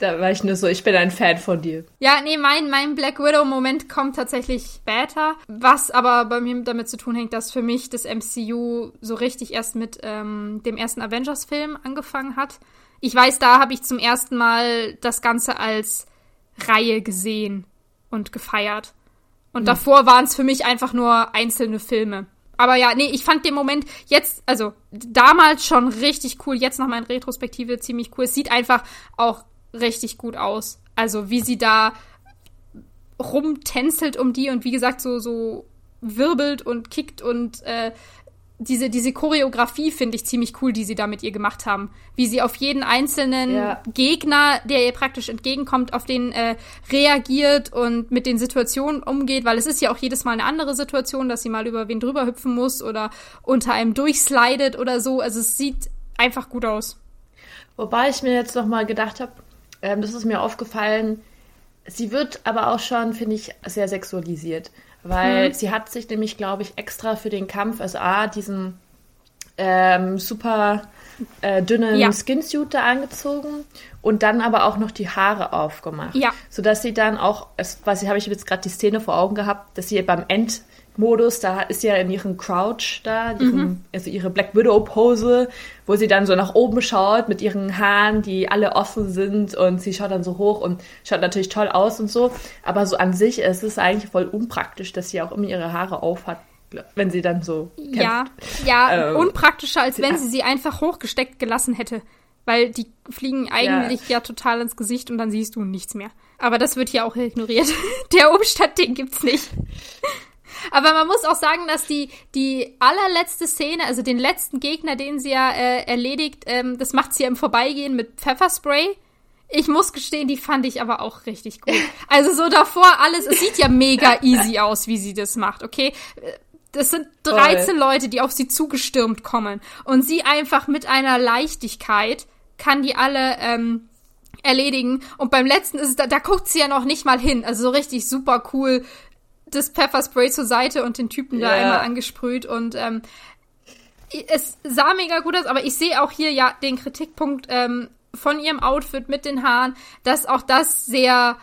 Da war ich nur so, ich bin ein Fan von dir. Ja, nee, mein, mein Black Widow-Moment kommt tatsächlich später. Was aber bei mir damit zu tun hängt, dass für mich das MCU so richtig erst mit ähm, dem ersten Avengers-Film angefangen hat. Ich weiß, da habe ich zum ersten Mal das Ganze als Reihe gesehen und gefeiert. Und mhm. davor waren es für mich einfach nur einzelne Filme. Aber ja, nee, ich fand den Moment jetzt, also damals schon richtig cool, jetzt noch mal in Retrospektive ziemlich cool. Es sieht einfach auch richtig gut aus. Also wie sie da rumtänzelt um die und wie gesagt so so wirbelt und kickt und äh, diese, diese Choreografie finde ich ziemlich cool, die sie da mit ihr gemacht haben. Wie sie auf jeden einzelnen ja. Gegner, der ihr praktisch entgegenkommt, auf den äh, reagiert und mit den Situationen umgeht, weil es ist ja auch jedes Mal eine andere Situation, dass sie mal über wen drüber hüpfen muss oder unter einem durchslidet oder so. Also es sieht einfach gut aus. Wobei ich mir jetzt noch mal gedacht habe, ähm, das ist mir aufgefallen. Sie wird aber auch schon, finde ich, sehr sexualisiert. Weil mhm. sie hat sich nämlich, glaube ich, extra für den Kampf, also A, diesen ähm, super äh, dünnen ja. Skinsuit da angezogen und dann aber auch noch die Haare aufgemacht. Ja. Sodass sie dann auch, was habe ich jetzt gerade die Szene vor Augen gehabt, dass sie beim End Modus, da ist sie ja in ihrem Crouch da, ihren, mhm. also ihre Black Widow Pose, wo sie dann so nach oben schaut mit ihren Haaren, die alle offen sind und sie schaut dann so hoch und schaut natürlich toll aus und so. Aber so an sich ist es eigentlich voll unpraktisch, dass sie auch immer ihre Haare auf hat, wenn sie dann so kämpft. Ja, ja, ähm, unpraktischer, als wenn sie sie einfach hochgesteckt gelassen hätte. Weil die fliegen eigentlich ja. ja total ins Gesicht und dann siehst du nichts mehr. Aber das wird hier auch ignoriert. Der Umstand, den gibt's nicht. Aber man muss auch sagen, dass die, die allerletzte Szene, also den letzten Gegner, den sie ja äh, erledigt, ähm, das macht sie ja im Vorbeigehen mit Pfefferspray Ich muss gestehen, die fand ich aber auch richtig gut. Also so davor alles, es sieht ja mega easy aus, wie sie das macht, okay? Das sind 13 Voll. Leute, die auf sie zugestürmt kommen. Und sie einfach mit einer Leichtigkeit kann die alle ähm, erledigen. Und beim letzten ist es, da, da guckt sie ja noch nicht mal hin. Also so richtig super cool das Pfefferspray zur Seite und den Typen da einmal angesprüht. Und ähm, es sah mega gut aus, aber ich sehe auch hier ja den Kritikpunkt ähm, von ihrem Outfit mit den Haaren, dass auch das sehr,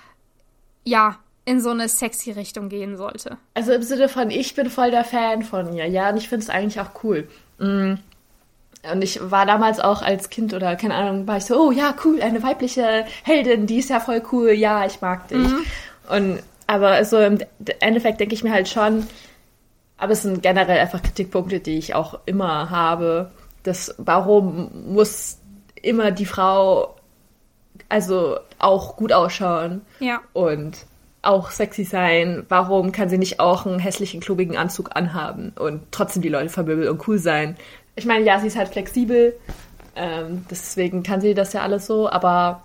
ja, in so eine sexy Richtung gehen sollte. Also im Sinne von, ich bin voll der Fan von ihr, ja, und ich finde es eigentlich auch cool. Mm. Und ich war damals auch als Kind oder keine Ahnung, war ich so, oh ja, cool, eine weibliche Heldin, die ist ja voll cool, ja, ich mag dich. Mhm. Und aber so im Endeffekt denke ich mir halt schon, aber es sind generell einfach Kritikpunkte, die ich auch immer habe. Das, warum muss immer die Frau also auch gut ausschauen? Ja. Und auch sexy sein. Warum kann sie nicht auch einen hässlichen, klubigen Anzug anhaben und trotzdem die Leute vermöbeln und cool sein? Ich meine, ja, sie ist halt flexibel, ähm, deswegen kann sie das ja alles so, aber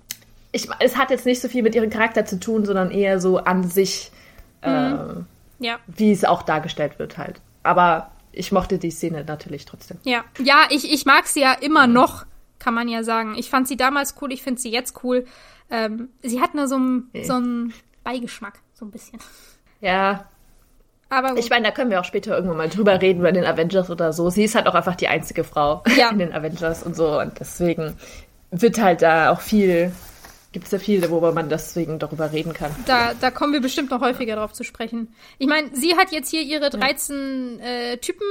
ich, es hat jetzt nicht so viel mit ihrem Charakter zu tun, sondern eher so an sich. Mhm. Äh, ja. wie es auch dargestellt wird halt. Aber ich mochte die Szene natürlich trotzdem. Ja, ja, ich, ich mag sie ja immer noch, kann man ja sagen. Ich fand sie damals cool, ich finde sie jetzt cool. Ähm, sie hat nur so einen so Beigeschmack, so ein bisschen. Ja. Aber gut. Ich meine, da können wir auch später irgendwann mal drüber reden bei den Avengers oder so. Sie ist halt auch einfach die einzige Frau ja. in den Avengers und so. Und deswegen wird halt da auch viel gibt es ja viele, worüber man deswegen darüber reden kann. Da, da kommen wir bestimmt noch häufiger drauf zu sprechen. Ich meine, sie hat jetzt hier ihre 13 ja. äh, Typen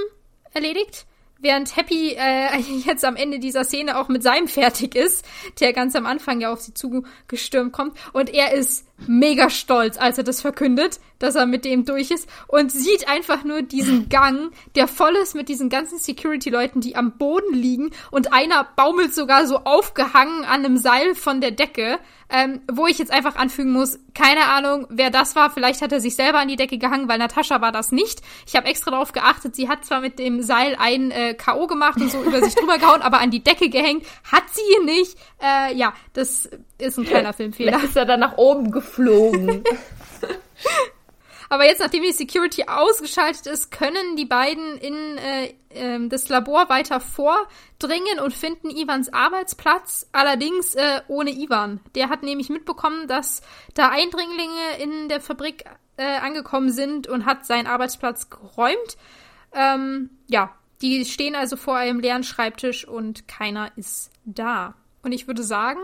erledigt während Happy äh, jetzt am Ende dieser Szene auch mit seinem fertig ist, der ganz am Anfang ja auf sie zugestürmt kommt. Und er ist mega stolz, als er das verkündet, dass er mit dem durch ist und sieht einfach nur diesen Gang, der voll ist mit diesen ganzen Security-Leuten, die am Boden liegen und einer baumelt sogar so aufgehangen an einem Seil von der Decke. Ähm, wo ich jetzt einfach anfügen muss, keine Ahnung, wer das war. Vielleicht hat er sich selber an die Decke gehangen, weil Natascha war das nicht. Ich habe extra darauf geachtet, sie hat zwar mit dem Seil ein äh, K.O. gemacht und so über sich drüber gehauen, aber an die Decke gehängt hat sie nicht. Äh, ja, das ist ein kleiner Filmfehler. Vielleicht ist er dann nach oben geflogen. Aber jetzt, nachdem die Security ausgeschaltet ist, können die beiden in äh, äh, das Labor weiter vordringen und finden Ivans Arbeitsplatz. Allerdings äh, ohne Ivan. Der hat nämlich mitbekommen, dass da Eindringlinge in der Fabrik äh, angekommen sind und hat seinen Arbeitsplatz geräumt. Ähm, ja, die stehen also vor einem leeren Schreibtisch und keiner ist da. Und ich würde sagen,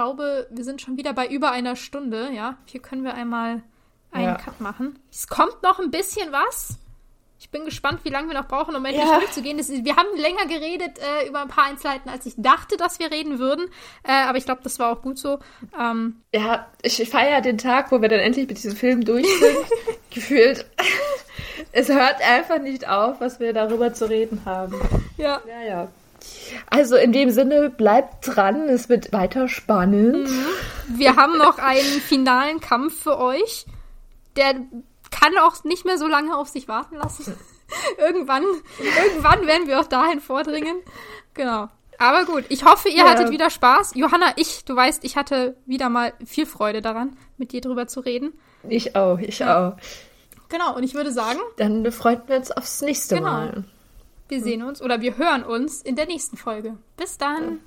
glaube, wir sind schon wieder bei über einer Stunde. Ja, hier können wir einmal einen ja. Cut machen. Es kommt noch ein bisschen was. Ich bin gespannt, wie lange wir noch brauchen, um endlich ja. durchzugehen. Das, wir haben länger geredet äh, über ein paar Einzelheiten, als ich dachte, dass wir reden würden. Äh, aber ich glaube, das war auch gut so. Ähm, ja, ich feiere den Tag, wo wir dann endlich mit diesem Film durch sind. Gefühlt. es hört einfach nicht auf, was wir darüber zu reden haben. Ja. Ja, ja. Also in dem Sinne, bleibt dran, es wird weiter spannend. Mhm. Wir haben noch einen finalen Kampf für euch der kann auch nicht mehr so lange auf sich warten lassen. irgendwann, irgendwann werden wir auch dahin vordringen. Genau. Aber gut, ich hoffe, ihr ja. hattet wieder Spaß. Johanna, ich, du weißt, ich hatte wieder mal viel Freude daran, mit dir drüber zu reden. Ich auch, ich ja. auch. Genau, und ich würde sagen. Dann freuen wir uns aufs nächste genau. Mal. Wir sehen uns oder wir hören uns in der nächsten Folge. Bis dann.